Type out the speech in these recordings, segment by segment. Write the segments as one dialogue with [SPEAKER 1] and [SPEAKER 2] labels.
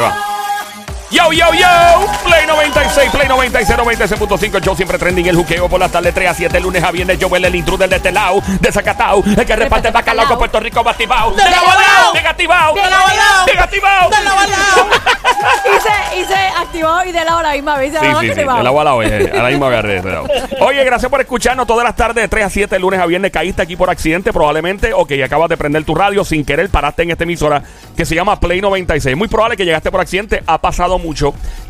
[SPEAKER 1] Ahí va. Yo, yo, yo, Play 96, Play 96, 96.5, el show siempre trending, el juqueo por las tardes 3 a 7, lunes a viernes, Joel, el intruder de este lado, de Zacatau, el que reparte el bacalao con Puerto Rico, batibao,
[SPEAKER 2] De lado a lado.
[SPEAKER 1] negativao,
[SPEAKER 2] De lado a lado.
[SPEAKER 1] negativao.
[SPEAKER 2] De lado a lado.
[SPEAKER 3] Hice, hice activado y de la hora misma vez.
[SPEAKER 1] Sí, sí, sí, a la a la misma vez. de. Oye, gracias por escucharnos todas las tardes de 3 a 7, lunes a viernes. Caíste aquí por accidente, probablemente, o que acabas de prender tu radio sin querer, paraste en esta emisora que se llama Play 96. Muy probable que llegaste por accidente, ha pasado mucho.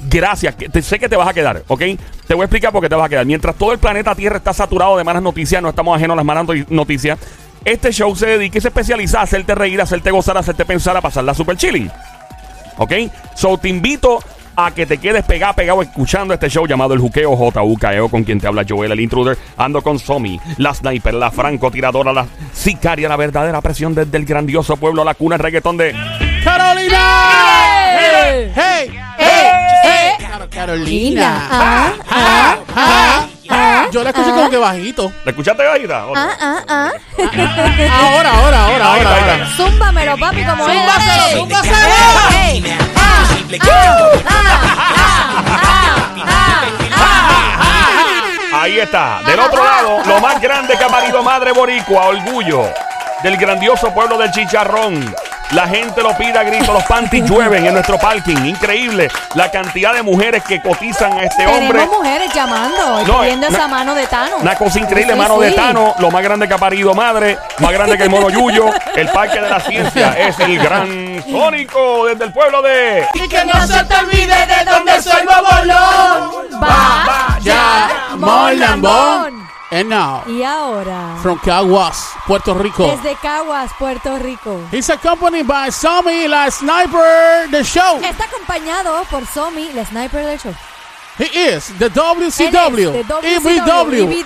[SPEAKER 1] Gracias, que te- sé que te vas a quedar, ¿ok? Te voy a explicar por qué te vas a quedar. Mientras todo el planeta Tierra está saturado de malas noticias, no estamos ajenos a las malas noti- noticias. Este show se dedica y se especializa a hacerte reír, a hacerte gozar, a hacerte pensar, a pasarla super chilling. ¿Ok? So te invito a que te quedes pegado, pegado escuchando este show llamado El Juqueo JUKEO con quien te habla Joel, el intruder. Ando con Somi, la sniper, la francotiradora, la sicaria, la verdadera presión desde el grandioso pueblo, la cuna, reggaetón de...
[SPEAKER 2] Carolina. Hey. Car- Carolina.
[SPEAKER 3] Ah, ah,
[SPEAKER 2] Ah, ah. Yo la escuché como que bajito.
[SPEAKER 1] ¿La escuchaste, Gajita?
[SPEAKER 3] ah, ah, ah.
[SPEAKER 2] Ahora, ahora, ahora, ahora, ahora.
[SPEAKER 1] está.
[SPEAKER 3] Zúmbamelo, papi, como es.
[SPEAKER 2] Zúmbaselo, zúmbaselo.
[SPEAKER 3] Ah, ah, ah, ah, ah, ah.
[SPEAKER 1] Ahí está. Del otro lado, lo más grande que ha parido Madre Boricua, orgullo del grandioso pueblo del Chicharrón. La gente lo pide a grito, los panties llueven en nuestro parking. Increíble la cantidad de mujeres que cotizan a este hombre.
[SPEAKER 3] Tenemos mujeres llamando,
[SPEAKER 1] No,
[SPEAKER 3] pidiendo
[SPEAKER 1] na-
[SPEAKER 3] esa mano de Tano.
[SPEAKER 1] Una cosa increíble,
[SPEAKER 3] Sí,
[SPEAKER 1] mano de. Tano, lo más grande que ha parido madre, más grande que el mono Yuyo, el parque de la ciencia, es el gran Sónico desde el pueblo de...
[SPEAKER 2] Y que no se te olvide de dónde soy Bobolón.
[SPEAKER 3] Va,
[SPEAKER 2] ya, Lambón. And now,
[SPEAKER 3] Y ahora,
[SPEAKER 2] from Caguas, Puerto Rico.
[SPEAKER 3] desde Caguas, Puerto Rico.
[SPEAKER 2] He's accompanied by Sammy, la sniper, the show.
[SPEAKER 3] Está acompañado por Somi, la sniper del show.
[SPEAKER 2] He is the WCW, EBW,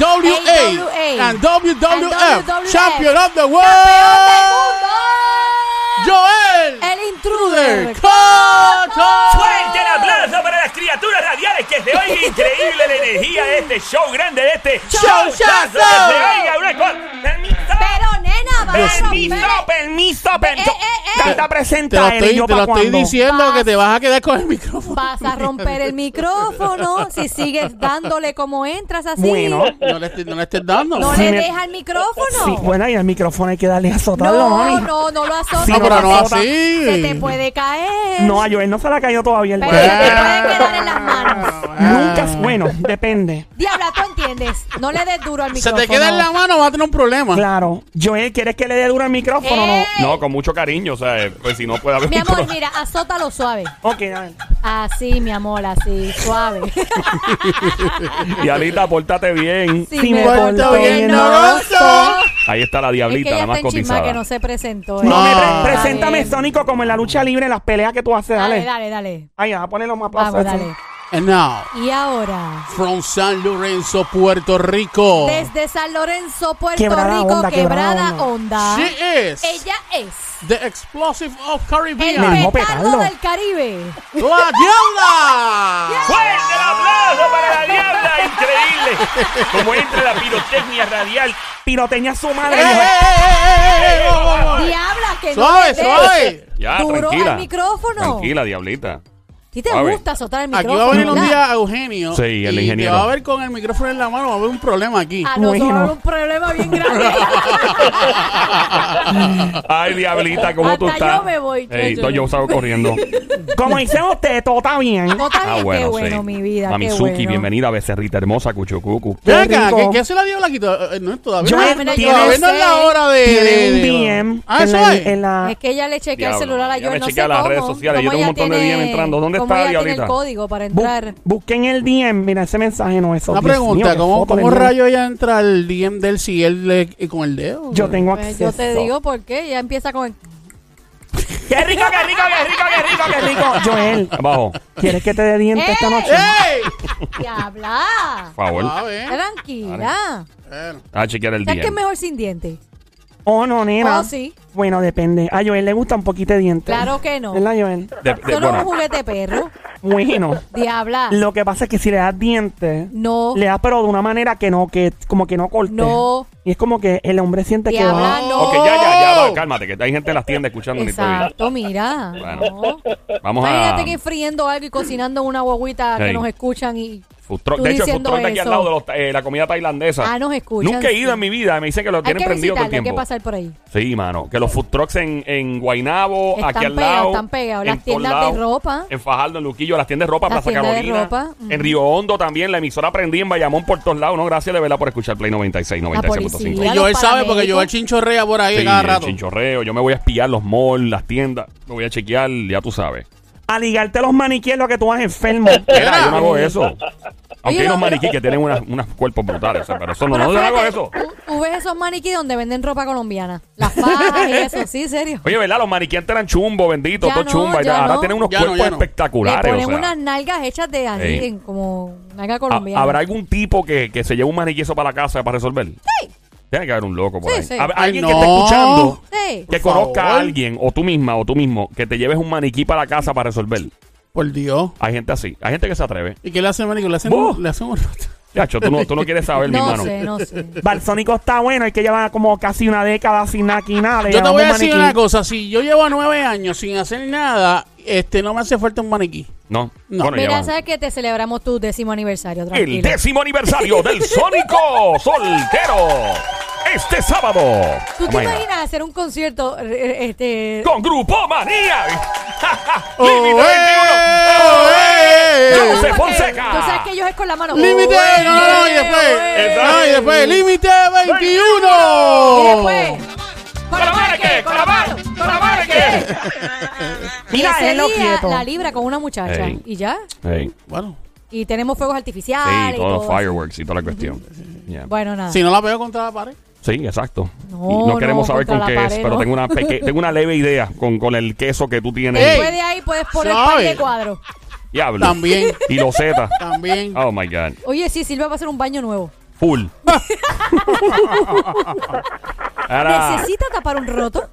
[SPEAKER 2] AWA, and WWF. Champion of the
[SPEAKER 3] ¡Campeón del
[SPEAKER 2] World! Joel
[SPEAKER 3] El intruder.
[SPEAKER 2] Cotto.
[SPEAKER 1] Fuerte el aplauso para las criaturas radiales que se oiga increíble la energía de este show grande, de este
[SPEAKER 2] Showchazo.
[SPEAKER 1] showchazo, que se oiga una cosa.
[SPEAKER 3] Pero nena,
[SPEAKER 1] permiso, permiso, permiso.
[SPEAKER 3] Eh, eh, eh.
[SPEAKER 1] Tanta
[SPEAKER 2] Te lo
[SPEAKER 1] presenta
[SPEAKER 2] estoy, te lo estoy diciendo que te vas a quedar con el micrófono.
[SPEAKER 3] Vas a romper el micrófono si sigues dándole como entras así.
[SPEAKER 4] Bueno.
[SPEAKER 2] No le, estés- no le estés dando.
[SPEAKER 3] No le
[SPEAKER 4] me-
[SPEAKER 3] deja el micrófono.
[SPEAKER 4] Sí, bueno, y el micrófono hay que darle a azotarlo,
[SPEAKER 3] no,
[SPEAKER 4] mami.
[SPEAKER 3] no, no lo azotes.
[SPEAKER 4] Sí,
[SPEAKER 2] No, pero no
[SPEAKER 4] azota.
[SPEAKER 2] así.
[SPEAKER 3] Se te puede caer.
[SPEAKER 4] No, a Joel no se le ha caído todavía el
[SPEAKER 3] Pero se te puede quedar en las manos.
[SPEAKER 4] Nunca es bueno, depende.
[SPEAKER 3] Diabla, tú entiendes. No le des duro al
[SPEAKER 2] Se
[SPEAKER 3] micrófono.
[SPEAKER 2] te queda en la mano, vas a tener un problema.
[SPEAKER 4] Claro. Joel, ¿quieres que le dé duro al micrófono o
[SPEAKER 3] ¡Eh!
[SPEAKER 1] No, con mucho cariño, o sea, eh, pues si no puede haber
[SPEAKER 3] Mi amor,
[SPEAKER 1] problema.
[SPEAKER 3] mira, azótalo suave.
[SPEAKER 4] no? Ok, dale.
[SPEAKER 3] Así, mi amor, así, suave.
[SPEAKER 1] Diablita, pórtate bien.
[SPEAKER 3] Sí,
[SPEAKER 4] Sí,
[SPEAKER 3] me porto bien noroso.
[SPEAKER 1] Ahí está la
[SPEAKER 3] Es que
[SPEAKER 1] diablita,
[SPEAKER 3] ella
[SPEAKER 1] la más
[SPEAKER 3] está en chisma que
[SPEAKER 1] cotizada.
[SPEAKER 3] no se presentó.
[SPEAKER 4] No,
[SPEAKER 3] ¿eh?
[SPEAKER 4] me pre-
[SPEAKER 2] Ah.
[SPEAKER 4] preséntame. Sónico, como en la lucha libre, en las peleas que tú haces.
[SPEAKER 3] Dale,
[SPEAKER 4] Dale.
[SPEAKER 3] dale, dale.
[SPEAKER 4] Ay, a ponerlo más aplausos.
[SPEAKER 3] Vamos, dale.
[SPEAKER 2] And now,
[SPEAKER 3] Y ahora,
[SPEAKER 2] from San Lorenzo, Puerto Rico.
[SPEAKER 3] desde San Lorenzo, Puerto
[SPEAKER 4] Quebrada
[SPEAKER 3] Rico,
[SPEAKER 4] Onda,
[SPEAKER 3] quebrada
[SPEAKER 4] quebrada
[SPEAKER 3] onda.
[SPEAKER 2] She is
[SPEAKER 3] Ella es
[SPEAKER 2] the explosive of
[SPEAKER 3] el
[SPEAKER 2] Caribbean.
[SPEAKER 4] dejó
[SPEAKER 3] petardo del Caribe.
[SPEAKER 2] ¡La Diabla!
[SPEAKER 1] ¡Fuerte el aplauso para la diabla! ¡Increíble! Como entra la pirotecnia radial.
[SPEAKER 4] Piroteña su madre.
[SPEAKER 2] ¡Eh, eh, eh, eh, eh! Oh, oh, oh.
[SPEAKER 3] Diabla, que no des
[SPEAKER 2] suave.
[SPEAKER 1] Ya,
[SPEAKER 3] duro
[SPEAKER 1] tranquila.
[SPEAKER 3] al micrófono.
[SPEAKER 1] Tranquila, diablita.
[SPEAKER 3] ¿A ti te
[SPEAKER 1] Suave.
[SPEAKER 3] gusta azotar el
[SPEAKER 2] Aquí
[SPEAKER 3] micrófono?
[SPEAKER 2] va a venir un
[SPEAKER 3] ¿verdad?
[SPEAKER 2] día Eugenio.
[SPEAKER 1] Sí, el
[SPEAKER 2] y
[SPEAKER 1] ingeniero.
[SPEAKER 2] Te va a ver con el micrófono en la mano, va a haber un problema aquí.
[SPEAKER 3] Ah, no,
[SPEAKER 4] Bueno.
[SPEAKER 3] un problema bien grande.
[SPEAKER 1] Ay, diablita, ¿cómo tú
[SPEAKER 3] Hasta
[SPEAKER 1] estás?
[SPEAKER 3] yo me voy,
[SPEAKER 1] Ey,
[SPEAKER 3] chacho.
[SPEAKER 1] yo salgo corriendo.
[SPEAKER 4] Como dicen ustedes, todo está bien.
[SPEAKER 3] No está bien,
[SPEAKER 1] Ah, bueno,
[SPEAKER 3] qué bueno,
[SPEAKER 1] sí.
[SPEAKER 3] mi vida, qué
[SPEAKER 1] Mamizuki,
[SPEAKER 3] bueno.
[SPEAKER 1] bienvenida, becerrita hermosa, cuchucucu.
[SPEAKER 2] Ven
[SPEAKER 4] Qué
[SPEAKER 2] acá,
[SPEAKER 4] rico.
[SPEAKER 2] ¿qué, qué hace la diabla aquí? Eh, No, todavía
[SPEAKER 4] Yo
[SPEAKER 2] no, todavía
[SPEAKER 3] no
[SPEAKER 2] es la hora de...
[SPEAKER 4] Tiene
[SPEAKER 2] de-
[SPEAKER 4] un DM
[SPEAKER 2] Ah,
[SPEAKER 4] en,
[SPEAKER 2] eso
[SPEAKER 4] la,
[SPEAKER 2] es.
[SPEAKER 4] en la-
[SPEAKER 3] Es que ella le chequea el
[SPEAKER 1] Diablo,
[SPEAKER 3] celular a yo
[SPEAKER 1] me
[SPEAKER 3] no sé
[SPEAKER 1] chequea las
[SPEAKER 3] cómo.
[SPEAKER 1] redes sociales, yo
[SPEAKER 3] cómo
[SPEAKER 1] tengo un
[SPEAKER 3] ella
[SPEAKER 1] montón de
[SPEAKER 3] tiene-
[SPEAKER 1] DM entrando. ¿Dónde
[SPEAKER 3] cómo ella tiene el código para
[SPEAKER 4] Bu-
[SPEAKER 3] entrar?
[SPEAKER 4] busquen el DM, mira ese mensaje no es eso.
[SPEAKER 2] Una
[SPEAKER 4] Dios
[SPEAKER 2] pregunta,
[SPEAKER 4] mío,
[SPEAKER 2] ¿cómo, cómo rayo ella entra al DM del si él le, con el dedo?
[SPEAKER 4] Yo tengo
[SPEAKER 3] Pues
[SPEAKER 4] acceso.
[SPEAKER 3] yo te digo por qué. Ella empieza con el...
[SPEAKER 4] ¡Qué rico, qué rico, qué rico, qué rico, qué rico! Joel,
[SPEAKER 1] Abajo,
[SPEAKER 4] ¿quieres que te dé diente esta noche?
[SPEAKER 2] ¡Ey!
[SPEAKER 3] Diabla.
[SPEAKER 1] por favor.
[SPEAKER 3] Tranquila.
[SPEAKER 2] Bueno.
[SPEAKER 1] A chequear el
[SPEAKER 3] ¿Sabes qué es
[SPEAKER 1] DM.
[SPEAKER 3] mejor sin dientes?
[SPEAKER 4] Oh, no, nena.
[SPEAKER 3] Oh, sí.
[SPEAKER 4] Bueno, depende. A Joel le gusta un poquito de diente.
[SPEAKER 3] Claro que no.
[SPEAKER 4] ¿Verdad, Joel?
[SPEAKER 1] De- de-
[SPEAKER 3] Solo
[SPEAKER 1] bueno,
[SPEAKER 3] un juguete perro.
[SPEAKER 4] Bueno,
[SPEAKER 3] Diabla.
[SPEAKER 4] lo que pasa es que si le das dientes,
[SPEAKER 3] No.
[SPEAKER 4] le das pero de una manera que no, que como que no corte.
[SPEAKER 3] No.
[SPEAKER 4] Y es como que el hombre siente que
[SPEAKER 3] Diabla,
[SPEAKER 4] va.
[SPEAKER 3] no.
[SPEAKER 1] Ok, ya, ya, ya, va, cálmate, que hay gente en las tiendas escuchando mi.
[SPEAKER 3] Exacto, mira.
[SPEAKER 1] Bueno.
[SPEAKER 3] no.
[SPEAKER 1] Vamos a.
[SPEAKER 3] Imagínate que friendo algo y cocinando una guaguita
[SPEAKER 1] Sí.
[SPEAKER 3] que nos escuchan y.
[SPEAKER 1] Food truck.
[SPEAKER 3] tú
[SPEAKER 1] De hecho, el food
[SPEAKER 3] diciendo
[SPEAKER 1] truck de aquí al lado de los- eh, la comida tailandesa.
[SPEAKER 3] Ah, nos escuchan,
[SPEAKER 1] Nunca he ido
[SPEAKER 3] sí.
[SPEAKER 1] en mi vida. Me dicen que lo tienen
[SPEAKER 3] que
[SPEAKER 1] prendido todo el
[SPEAKER 3] visitarlo, hay
[SPEAKER 1] tiempo.
[SPEAKER 3] que pasar por ahí.
[SPEAKER 1] Sí, mano. Que los food trucks en, en Guaynabo,
[SPEAKER 3] Están
[SPEAKER 1] aquí al
[SPEAKER 3] pegados,
[SPEAKER 1] lado.
[SPEAKER 3] están pegados.
[SPEAKER 1] en
[SPEAKER 3] Las tiendas de
[SPEAKER 1] lados,
[SPEAKER 3] ropa.
[SPEAKER 1] En Fajardo, en Luquillo, las tiendas de ropa,
[SPEAKER 3] Las
[SPEAKER 1] Plaza
[SPEAKER 3] tiendas de
[SPEAKER 1] Carolina.
[SPEAKER 3] ropa.
[SPEAKER 1] En Río Hondo también. La emisora prendí en Bayamón por todos lados. No, gracias de verdad por escuchar Play 96,
[SPEAKER 3] La
[SPEAKER 1] 96.5.
[SPEAKER 3] policía.
[SPEAKER 2] Y Joel sabe porque. Joel chinchorrea por ahí
[SPEAKER 1] Sí,
[SPEAKER 2] cada rato.
[SPEAKER 1] chinchorreo. Yo me voy a espiar los malls, las tiendas. Me voy a chequear, ya tú sabes.
[SPEAKER 4] A ligarte los maniquíes lo que tú vas enfermo.
[SPEAKER 1] Mira, yo no hago eso. Aunque
[SPEAKER 3] Oye,
[SPEAKER 1] hay unos
[SPEAKER 3] no,
[SPEAKER 1] maniquí que tienen unas, unos cuerpos brutales, o sea, pero eso no,
[SPEAKER 3] Pero
[SPEAKER 1] no, yo no hago eso.
[SPEAKER 3] Tú, tú ves esos maniquí donde venden ropa colombiana. Las fajas y eso, sí, serio.
[SPEAKER 1] Oye, ¿verdad? Los maniquí antes eran chumbo, bendito,
[SPEAKER 3] Ya
[SPEAKER 1] todo
[SPEAKER 3] no,
[SPEAKER 1] chumba. y
[SPEAKER 3] ya
[SPEAKER 1] ahora
[SPEAKER 3] no.
[SPEAKER 1] tienen unos
[SPEAKER 2] Ya no,
[SPEAKER 1] cuerpos
[SPEAKER 2] ya no.
[SPEAKER 3] Le
[SPEAKER 1] espectaculares.
[SPEAKER 3] ponen
[SPEAKER 1] o sea.
[SPEAKER 3] unas nalgas hechas de así,
[SPEAKER 1] Ey.
[SPEAKER 3] en como nalga
[SPEAKER 1] ¿Ha-
[SPEAKER 3] colombiana.
[SPEAKER 1] ¿Habrá algún tipo que, que se lleve un maniquí eso para la casa para resolver? Sí. Tiene que haber un loco por
[SPEAKER 3] Sí,
[SPEAKER 1] ahí.
[SPEAKER 3] sí.
[SPEAKER 1] Hab-
[SPEAKER 2] Ay,
[SPEAKER 1] Alguien
[SPEAKER 2] no.
[SPEAKER 1] que esté escuchando,
[SPEAKER 3] Sí.
[SPEAKER 1] que
[SPEAKER 2] Por
[SPEAKER 1] conozca a
[SPEAKER 2] favor.
[SPEAKER 1] alguien, o tú misma, o tú mismo, que te lleves un maniquí para la casa para resolver.
[SPEAKER 2] Por Dios.
[SPEAKER 1] Hay gente así. Hay gente que se atreve.
[SPEAKER 2] ¿Y qué le hace, Manico? Le hacen, le hacen un rato.
[SPEAKER 1] Yacho, tú no, tú no quieres saber, mi
[SPEAKER 3] No
[SPEAKER 1] hermano.
[SPEAKER 3] sé, no sé.
[SPEAKER 4] Balsónico está bueno, hay que llevar como casi una década sin nada aquí nada.
[SPEAKER 2] Yo te voy a decir
[SPEAKER 4] maniquí.
[SPEAKER 2] una cosa. Si yo llevo nueve años sin hacer nada, este no me hace falta un maniquí.
[SPEAKER 1] No.
[SPEAKER 2] No.
[SPEAKER 1] Bueno,
[SPEAKER 3] Mira, sabes que te celebramos tu décimo aniversario,
[SPEAKER 1] El
[SPEAKER 3] tranquilo.
[SPEAKER 1] décimo aniversario del Sónico Soltero. Este sábado.
[SPEAKER 3] ¿Tú te imaginas hacer un concierto eh, eh, este
[SPEAKER 1] Con Grupo Manía.
[SPEAKER 2] ¡Oh,
[SPEAKER 1] Límite 21.
[SPEAKER 2] eh! eh!
[SPEAKER 1] José Fonseca.
[SPEAKER 3] Tú sabes que ellos es con la mano.
[SPEAKER 2] ¡Límite! No, no, no, y después. No, y después, límite
[SPEAKER 3] Y
[SPEAKER 2] 21.
[SPEAKER 3] después.
[SPEAKER 4] Mira,
[SPEAKER 3] Ese día,
[SPEAKER 4] quieto.
[SPEAKER 3] la libra con una muchacha.
[SPEAKER 1] Ey.
[SPEAKER 3] Y ya.
[SPEAKER 1] Hey,
[SPEAKER 2] Bueno,
[SPEAKER 3] Y tenemos fuegos artificiales.
[SPEAKER 1] sí,
[SPEAKER 3] y
[SPEAKER 1] todos los
[SPEAKER 3] todo.
[SPEAKER 1] fireworks y toda la cuestión. Yeah.
[SPEAKER 3] Bueno, nada.
[SPEAKER 2] si no la pego contra la pared.
[SPEAKER 1] Sí, exacto.
[SPEAKER 3] No,
[SPEAKER 1] Y no queremos
[SPEAKER 3] no,
[SPEAKER 1] saber con qué es, pero tengo una, peque- tengo una leve idea con, con el queso que tú tienes.
[SPEAKER 3] Después de ahí puedes poner un par de cuadros.
[SPEAKER 1] Diablo.
[SPEAKER 2] También.
[SPEAKER 1] Y loseta.
[SPEAKER 2] También.
[SPEAKER 1] Oh my God.
[SPEAKER 3] Oye, sí, Silvia va a hacer un baño nuevo.
[SPEAKER 1] Full. Ahora.
[SPEAKER 3] ¿Necesita tapar un roto?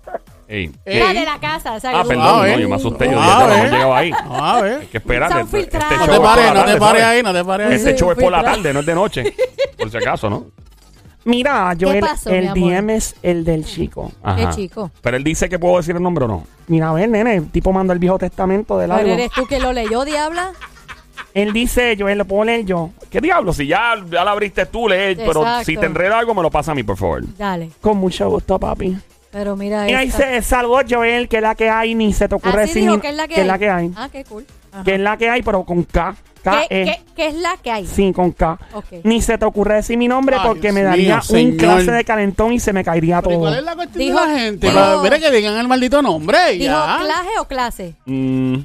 [SPEAKER 1] Ey.
[SPEAKER 2] Ey.
[SPEAKER 3] La de la casa. o sea,
[SPEAKER 1] Ah,
[SPEAKER 3] que-
[SPEAKER 1] perdón,
[SPEAKER 2] Ah,
[SPEAKER 1] no,
[SPEAKER 2] eh.
[SPEAKER 1] yo me asusté. Yo
[SPEAKER 2] Ah,
[SPEAKER 1] dije, ya no
[SPEAKER 2] eh.
[SPEAKER 1] hemos llegado ahí.
[SPEAKER 2] A ver.
[SPEAKER 1] Hay que esperar.
[SPEAKER 3] Son
[SPEAKER 1] Este, este
[SPEAKER 3] filtrados.
[SPEAKER 1] show
[SPEAKER 2] No te pares, no te pares ahí, no te pares ahí.
[SPEAKER 1] Este show es por la tarde, no es de noche. Por si acaso, ¿no?
[SPEAKER 4] Mira,
[SPEAKER 3] pasó, mi
[SPEAKER 4] el
[SPEAKER 3] amor?
[SPEAKER 4] DM es el del chico.
[SPEAKER 1] Ajá.
[SPEAKER 3] chico?
[SPEAKER 1] Pero él dice que puedo decir el nombre o no.
[SPEAKER 4] Mira, a ver, nene, el tipo manda el Viejo Testamento de
[SPEAKER 3] Pero
[SPEAKER 4] largo.
[SPEAKER 3] eres tú que lo leyó, diabla.
[SPEAKER 4] Él dice, Joel, lo puedo leer yo.
[SPEAKER 1] ¿Qué diablo? Si ya, ya la abriste tú, lee. Pero
[SPEAKER 3] Exacto.
[SPEAKER 1] si te enreda algo, me lo pasa a mí, por favor.
[SPEAKER 3] Dale.
[SPEAKER 4] Con mucho gusto, papi.
[SPEAKER 3] Pero mira
[SPEAKER 4] Mira,
[SPEAKER 3] esta.
[SPEAKER 4] dice, saludos, Joel, que es la que hay, ni se te ocurre
[SPEAKER 3] Así
[SPEAKER 4] decir
[SPEAKER 3] dijo que es la que, hay.
[SPEAKER 4] hay.
[SPEAKER 3] Ah, qué cool. Ajá.
[SPEAKER 4] Que es la que hay, pero con K. K
[SPEAKER 3] ¿Qué,
[SPEAKER 4] E.
[SPEAKER 3] qué- qué es la que hay?
[SPEAKER 4] Sí, con K.
[SPEAKER 3] Ok.
[SPEAKER 4] Ni se te ocurre decir mi nombre
[SPEAKER 2] Ay,
[SPEAKER 4] porque
[SPEAKER 2] Dios
[SPEAKER 4] me daría
[SPEAKER 2] mío,
[SPEAKER 4] un
[SPEAKER 2] señor.
[SPEAKER 4] clase de calentón y se me caería
[SPEAKER 2] Pero ¿y
[SPEAKER 4] todo.
[SPEAKER 2] ¿Cuál es la cuestión
[SPEAKER 3] Dijo-
[SPEAKER 2] de la gente?
[SPEAKER 3] dijo-
[SPEAKER 2] Mira que digan el maldito nombre.
[SPEAKER 3] ¿Dijo
[SPEAKER 2] Ya.
[SPEAKER 3] clase o clase?
[SPEAKER 1] Mm,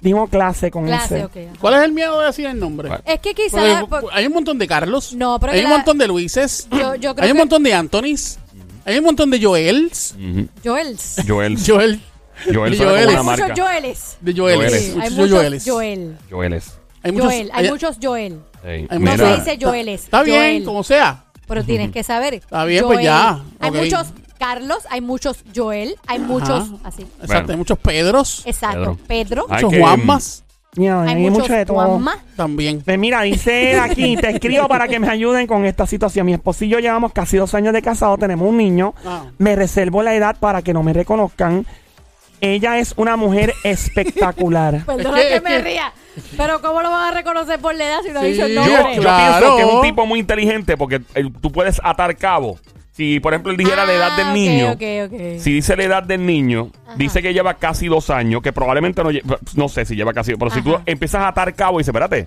[SPEAKER 4] Digo clase con
[SPEAKER 3] Clase,
[SPEAKER 4] ese.
[SPEAKER 3] ok. ajá.
[SPEAKER 2] ¿Cuál es el miedo de decir el nombre?
[SPEAKER 3] Es que quizás...
[SPEAKER 2] Hay un montón de Carlos.
[SPEAKER 3] No, pero
[SPEAKER 2] hay
[SPEAKER 3] que
[SPEAKER 2] un
[SPEAKER 3] la-
[SPEAKER 2] montón de Luises.
[SPEAKER 3] Yo- yo creo
[SPEAKER 2] hay un
[SPEAKER 3] que-
[SPEAKER 2] montón de Antonis. Hay un montón de Joels.
[SPEAKER 1] ujú.
[SPEAKER 3] Joels.
[SPEAKER 1] Joel.
[SPEAKER 2] Joel.
[SPEAKER 1] Joel
[SPEAKER 3] Hay muchos
[SPEAKER 1] marca.
[SPEAKER 3] Joeles.
[SPEAKER 2] De Joeles.
[SPEAKER 1] Joeles.
[SPEAKER 3] Sí, hay
[SPEAKER 2] Muchos Joeles.
[SPEAKER 3] Joel.
[SPEAKER 1] Joeles.
[SPEAKER 2] Hay muchos,
[SPEAKER 3] Joel. Hay
[SPEAKER 2] hay-
[SPEAKER 3] muchos Joel.
[SPEAKER 1] Ey,
[SPEAKER 2] hay
[SPEAKER 3] No se dice Joeles.
[SPEAKER 2] Está bien,
[SPEAKER 3] Joel.
[SPEAKER 2] como sea.
[SPEAKER 3] Pero tienes que saber.
[SPEAKER 2] Está bien, pues ya.
[SPEAKER 3] Hay
[SPEAKER 2] Ok.
[SPEAKER 3] muchos Carlos, hay muchos Joel, hay muchos así.
[SPEAKER 2] Exacto,
[SPEAKER 1] Bueno.
[SPEAKER 2] hay muchos Pedros.
[SPEAKER 3] Exacto. Pedro.
[SPEAKER 1] Hay
[SPEAKER 2] muchos
[SPEAKER 1] que-
[SPEAKER 2] Juanmas.
[SPEAKER 4] Mira,
[SPEAKER 3] Hay,
[SPEAKER 4] hay,
[SPEAKER 3] muchos
[SPEAKER 4] mucho de todo.
[SPEAKER 3] Juanma.
[SPEAKER 2] También.
[SPEAKER 4] Pues mira, dice aquí, te escribo para que me ayuden con esta situación. Mi esposo y yo llevamos casi dos años de casado, tenemos un niño.
[SPEAKER 2] Ah.
[SPEAKER 4] Me reservo la edad para que no me reconozcan. Ella es una mujer espectacular.
[SPEAKER 3] Perdona
[SPEAKER 2] que-
[SPEAKER 3] me ría. Pero ¿cómo lo van a reconocer por la edad si no ha
[SPEAKER 2] Sí,
[SPEAKER 3] dicho el
[SPEAKER 1] Yo,
[SPEAKER 3] nombre?
[SPEAKER 1] yo
[SPEAKER 2] Claro.
[SPEAKER 1] pienso que es un tipo muy inteligente porque eh, tú puedes atar cabo. Si, por ejemplo, él dijera la edad del
[SPEAKER 3] Ah, ok,
[SPEAKER 1] niño,
[SPEAKER 3] ok, ok.
[SPEAKER 1] si dice la edad del niño, dice que lleva casi dos años, que probablemente no lle- no sé si lleva casi, pero si tú empiezas a atar cabo y dices, espérate,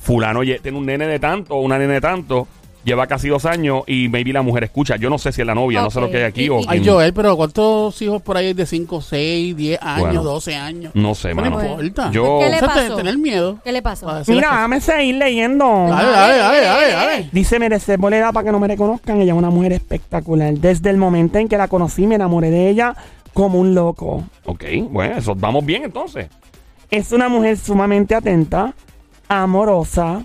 [SPEAKER 1] fulano tiene un nene de tanto o una nene de tanto, lleva casi dos años y maybe la mujer escucha. Yo no sé si es la novia, no sé lo que hay aquí
[SPEAKER 3] Y-
[SPEAKER 1] o
[SPEAKER 3] y-
[SPEAKER 2] Ay,
[SPEAKER 1] quién-
[SPEAKER 2] Joel, pero ¿cuántos hijos por ahí hay de 5, 6, 10 años,
[SPEAKER 1] Bueno.
[SPEAKER 2] 12 años?
[SPEAKER 1] No sé,
[SPEAKER 2] No
[SPEAKER 1] mano.
[SPEAKER 2] importa.
[SPEAKER 1] Yo-
[SPEAKER 3] ¿Qué le
[SPEAKER 2] O sea, te-
[SPEAKER 3] pasó?
[SPEAKER 2] tener miedo.
[SPEAKER 3] ¿Qué le pasó?
[SPEAKER 2] Para decir
[SPEAKER 4] Mira,
[SPEAKER 2] las
[SPEAKER 4] dame seguir leyendo.
[SPEAKER 2] cosas. Dale, dale, dale, dale, dale.
[SPEAKER 4] Dice, me reservo la edad para que no me reconozcan. Ella es una mujer espectacular. Desde el momento en que la conocí, me enamoré de ella como un loco.
[SPEAKER 1] Ok, bueno, eso vamos bien entonces.
[SPEAKER 4] Es una mujer sumamente atenta, amorosa,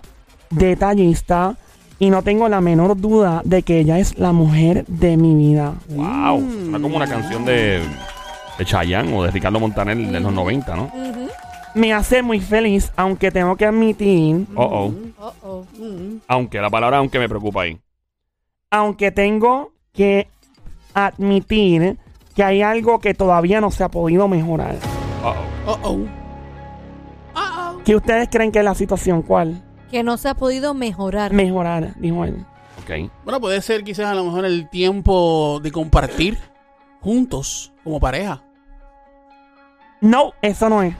[SPEAKER 4] detallista y no tengo la menor duda de que ella es la mujer de mi vida.
[SPEAKER 1] Wow,
[SPEAKER 2] Mm.
[SPEAKER 1] suena como una canción de, de Chayanne o de Ricardo Montaner de los 90, ¿no?
[SPEAKER 4] Me hace muy feliz, aunque tengo que admitir,
[SPEAKER 1] Oh, oh.
[SPEAKER 3] Oh, oh.
[SPEAKER 1] Aunque, la palabra aunque me preocupa ahí.
[SPEAKER 4] aunque tengo que admitir que hay algo que todavía no se ha podido mejorar.
[SPEAKER 1] Oh, oh.
[SPEAKER 2] Oh, oh. Ah,
[SPEAKER 4] ¿Qué ustedes creen que es la situación? ¿Cuál?
[SPEAKER 3] Que no se ha podido mejorar.
[SPEAKER 4] Mejorar, dijo él.
[SPEAKER 1] Ok.
[SPEAKER 2] Bueno, puede ser quizás a lo mejor el tiempo de compartir juntos como pareja.
[SPEAKER 4] No, eso no es.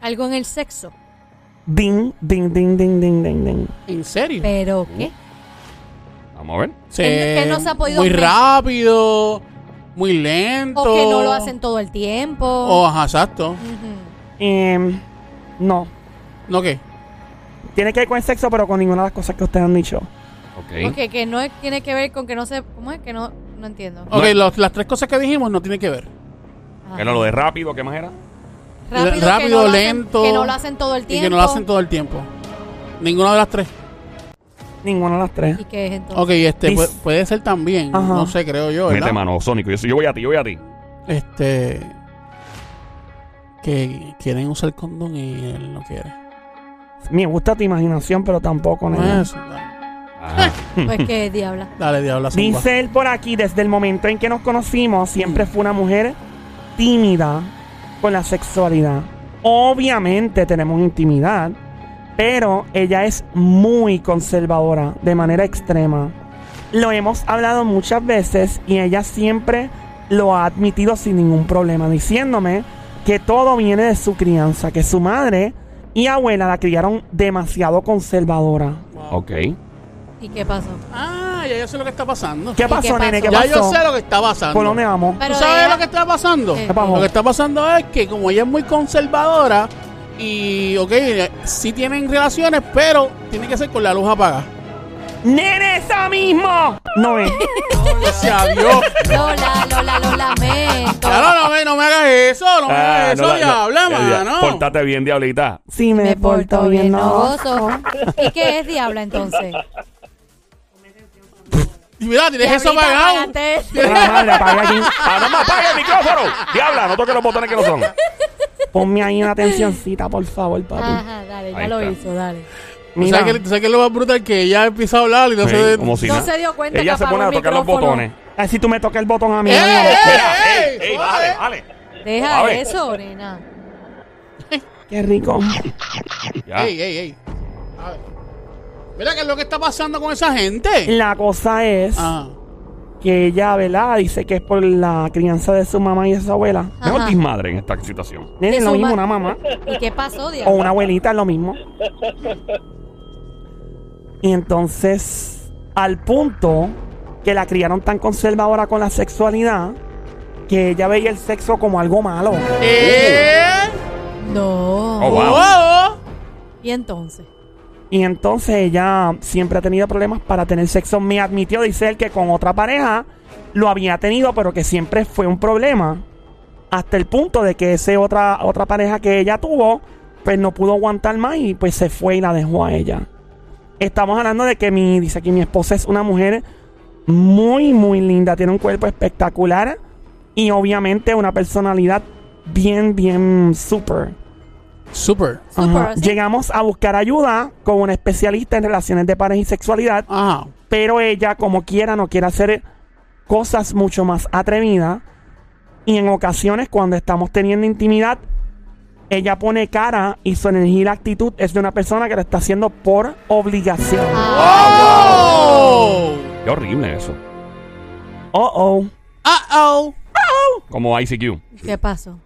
[SPEAKER 3] Algo en el sexo.
[SPEAKER 4] Ding, ding, ding, ding, ding, ding, ding.
[SPEAKER 2] ¿En serio?
[SPEAKER 3] ¿Pero qué?
[SPEAKER 1] Vamos a ver.
[SPEAKER 2] Se-
[SPEAKER 3] que no se ha podido
[SPEAKER 2] Muy
[SPEAKER 3] ver.
[SPEAKER 2] rápido, muy lento.
[SPEAKER 3] O que no lo hacen todo el tiempo.
[SPEAKER 2] Oh, ajá, exacto.
[SPEAKER 4] Em, no.
[SPEAKER 2] ¿No qué?
[SPEAKER 4] Tiene que ver con el sexo, pero con ninguna de las cosas que ustedes han dicho.
[SPEAKER 1] Ok.
[SPEAKER 3] Ok, que no es- tiene que ver con que no se... ¿Cómo es? Que no... No entiendo.
[SPEAKER 2] Ok, los- las tres cosas que dijimos no tienen que ver.
[SPEAKER 1] Que era lo de rápido, ¿qué más era?
[SPEAKER 3] Rápido, que
[SPEAKER 2] rápido,
[SPEAKER 3] no lo hacen-
[SPEAKER 2] lento.
[SPEAKER 3] que no lo hacen todo el
[SPEAKER 2] Y
[SPEAKER 3] tiempo.
[SPEAKER 2] que no lo hacen todo el tiempo. Ninguna de las tres.
[SPEAKER 4] Ninguna de las tres.
[SPEAKER 3] ¿Y qué es entonces?
[SPEAKER 2] Ok, este
[SPEAKER 4] Dis-
[SPEAKER 2] puede, puede ser también.
[SPEAKER 4] Ajá.
[SPEAKER 2] No sé, creo yo. ¿verdad?
[SPEAKER 1] Mete mano, Sónico. Yo, yo voy a ti, yo voy a ti.
[SPEAKER 2] Este. Que quieren usar condón y él no quiere.
[SPEAKER 4] Me gusta tu imaginación, pero tampoco,
[SPEAKER 2] No
[SPEAKER 4] nena.
[SPEAKER 2] es eso.
[SPEAKER 1] Ajá.
[SPEAKER 3] Pues que diabla.
[SPEAKER 2] Dale diabla. zumba.
[SPEAKER 4] Dice él por aquí, desde el momento en que nos conocimos, siempre fue una mujer tímida con la sexualidad. Obviamente tenemos intimidad, pero ella es muy conservadora, de manera extrema. Lo hemos hablado muchas veces y ella siempre lo ha admitido sin ningún problema, diciéndome que todo viene de su crianza, que su madre y abuela la criaron demasiado conservadora.
[SPEAKER 1] Ok.
[SPEAKER 3] ¿Y qué pasó?
[SPEAKER 2] Ah, ya yo sé lo que está pasando.
[SPEAKER 4] ¿Qué
[SPEAKER 3] qué
[SPEAKER 4] pasó, nene? ¿Qué
[SPEAKER 3] pasó?
[SPEAKER 2] Ya yo sé lo que está pasando.
[SPEAKER 4] ¿Por dónde vamos?
[SPEAKER 3] Pero
[SPEAKER 2] ¿Tú sabes
[SPEAKER 3] ella-
[SPEAKER 2] lo que está pasando?
[SPEAKER 3] ¿Qué?
[SPEAKER 4] ¿Qué pasó?
[SPEAKER 2] Lo que está pasando es que como ella es muy conservadora y, ok, sí tienen relaciones, pero tiene que ser con la luz apagada.
[SPEAKER 4] ¡Nene, esa mismo! No es.
[SPEAKER 2] Gracias a Dios.
[SPEAKER 3] Lola, Lola, lo lamento.
[SPEAKER 2] Ya no, no, me, no me hagas eso, no me
[SPEAKER 1] Ah,
[SPEAKER 2] hagas eso,
[SPEAKER 1] no la- no,
[SPEAKER 2] diabla,
[SPEAKER 1] dia-
[SPEAKER 2] mano.
[SPEAKER 1] Pórtate bien, diablita.
[SPEAKER 4] Sí, me,
[SPEAKER 3] Me
[SPEAKER 4] porto bien, no.
[SPEAKER 3] gozo. ¿Y qué es diabla entonces?
[SPEAKER 2] Y mira, tienes eso
[SPEAKER 3] Diablita,
[SPEAKER 2] apagado.
[SPEAKER 3] apágate eso.
[SPEAKER 4] La madre, apaga aquí.
[SPEAKER 1] ¡Ah, no me apague el micrófono! Diabla, no toques los botones que no son.
[SPEAKER 4] Ponme ahí una atencióncita, por favor, papi.
[SPEAKER 3] Ajá, dale, ya
[SPEAKER 1] Ahí
[SPEAKER 3] lo
[SPEAKER 1] está.
[SPEAKER 3] hizo, dale.
[SPEAKER 2] ¿Tú
[SPEAKER 4] Mira,
[SPEAKER 2] sabes, que, tú sabes que lo más brutal que ella empieza a hablar y no
[SPEAKER 1] Sí,
[SPEAKER 2] se...
[SPEAKER 1] como si
[SPEAKER 3] No
[SPEAKER 1] nada.
[SPEAKER 3] se dio cuenta
[SPEAKER 1] Ella
[SPEAKER 3] que
[SPEAKER 1] se
[SPEAKER 3] apagó
[SPEAKER 1] pone a
[SPEAKER 3] el
[SPEAKER 1] tocar los
[SPEAKER 3] micrófono.
[SPEAKER 1] botones.
[SPEAKER 4] a ver si tú me tocas el botón a mí.
[SPEAKER 2] ¡Eh,
[SPEAKER 4] amigo.
[SPEAKER 2] eh,
[SPEAKER 1] Mira,
[SPEAKER 2] eh,
[SPEAKER 1] ey, ey,
[SPEAKER 2] suave.
[SPEAKER 1] vale, vale.
[SPEAKER 3] Deja
[SPEAKER 1] ver.
[SPEAKER 3] eso, nena.
[SPEAKER 4] Qué rico.
[SPEAKER 1] Ya.
[SPEAKER 2] Ey, ey, ey. A ver. Mira qué es lo que está pasando con esa gente.
[SPEAKER 4] La cosa es
[SPEAKER 2] Ah.
[SPEAKER 4] Que ella, ¿verdad? Dice que es por la crianza de su mamá y de su abuela.
[SPEAKER 1] Mejor
[SPEAKER 3] Ajá.
[SPEAKER 1] dismadre en esta situación.
[SPEAKER 4] Nene, es lo mismo, una mamá
[SPEAKER 3] ¿Y qué pasó,
[SPEAKER 4] o
[SPEAKER 3] diabla?
[SPEAKER 4] una abuelita, es lo mismo. Y entonces, al punto que la criaron tan conservadora con la sexualidad, que ella veía el sexo como algo malo.
[SPEAKER 2] ¿Eh?
[SPEAKER 3] No.
[SPEAKER 1] Oh, wow.
[SPEAKER 2] Oh.
[SPEAKER 3] ¿Y entonces?
[SPEAKER 4] Y entonces ella siempre ha tenido problemas para tener sexo. Me admitió, dice él, que con otra pareja lo había tenido, pero que siempre fue un problema. Hasta el punto de que esa otra, otra pareja que ella tuvo, pues no pudo aguantar más y pues se fue y la dejó a ella. Estamos hablando de que mi, dice aquí, mi esposa es una mujer muy, muy linda. Tiene un cuerpo espectacular y obviamente una personalidad bien, bien súper.
[SPEAKER 2] Super.
[SPEAKER 3] ¿sí?
[SPEAKER 4] Llegamos a buscar ayuda con una especialista en relaciones de pareja y sexualidad,
[SPEAKER 2] Ajá.
[SPEAKER 4] pero ella, como quiera, no quiere hacer cosas mucho más atrevidas. Y en ocasiones, cuando estamos teniendo intimidad, ella pone cara y su energía y la actitud es de una persona que lo está haciendo por obligación.
[SPEAKER 2] Oh.
[SPEAKER 1] Qué horrible eso.
[SPEAKER 4] Oh, oh.
[SPEAKER 2] Uh-oh.
[SPEAKER 1] Como ICQ.
[SPEAKER 3] ¿Qué pasó?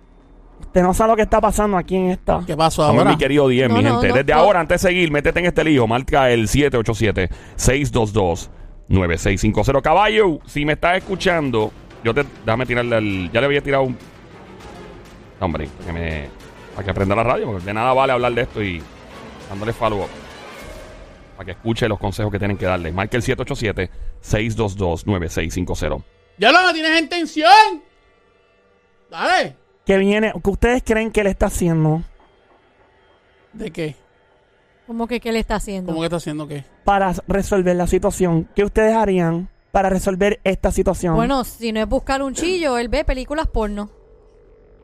[SPEAKER 4] Usted no sabe lo que está pasando aquí en esta.
[SPEAKER 2] ¿Qué pasó
[SPEAKER 1] Vamos,
[SPEAKER 2] ahora?
[SPEAKER 1] mi querido 10,
[SPEAKER 3] No,
[SPEAKER 1] mi
[SPEAKER 3] no,
[SPEAKER 1] gente.
[SPEAKER 3] no,
[SPEAKER 1] Desde
[SPEAKER 3] no.
[SPEAKER 1] ahora, antes de seguir, métete en este lío. Marca el 787-622-9650. Caballo, si me estás escuchando, yo te. Déjame tirarle al. Ya le había tirado un. Hombre, que me. Para que aprenda la radio, porque de nada vale hablar de esto y dándole follow up. Para que escuche los consejos que tienen que darle. Marca el 787-622-9650.
[SPEAKER 2] Ya lo tienes en tensión. Dale.
[SPEAKER 4] Que viene, que ustedes creen que le está haciendo
[SPEAKER 2] ¿De qué?
[SPEAKER 3] ¿Cómo que qué le está haciendo?
[SPEAKER 2] ¿Cómo que está haciendo qué?
[SPEAKER 4] para resolver la situación. ¿Qué ustedes harían para resolver esta situación?
[SPEAKER 3] Bueno, si no es buscar un chillo, él ve películas porno.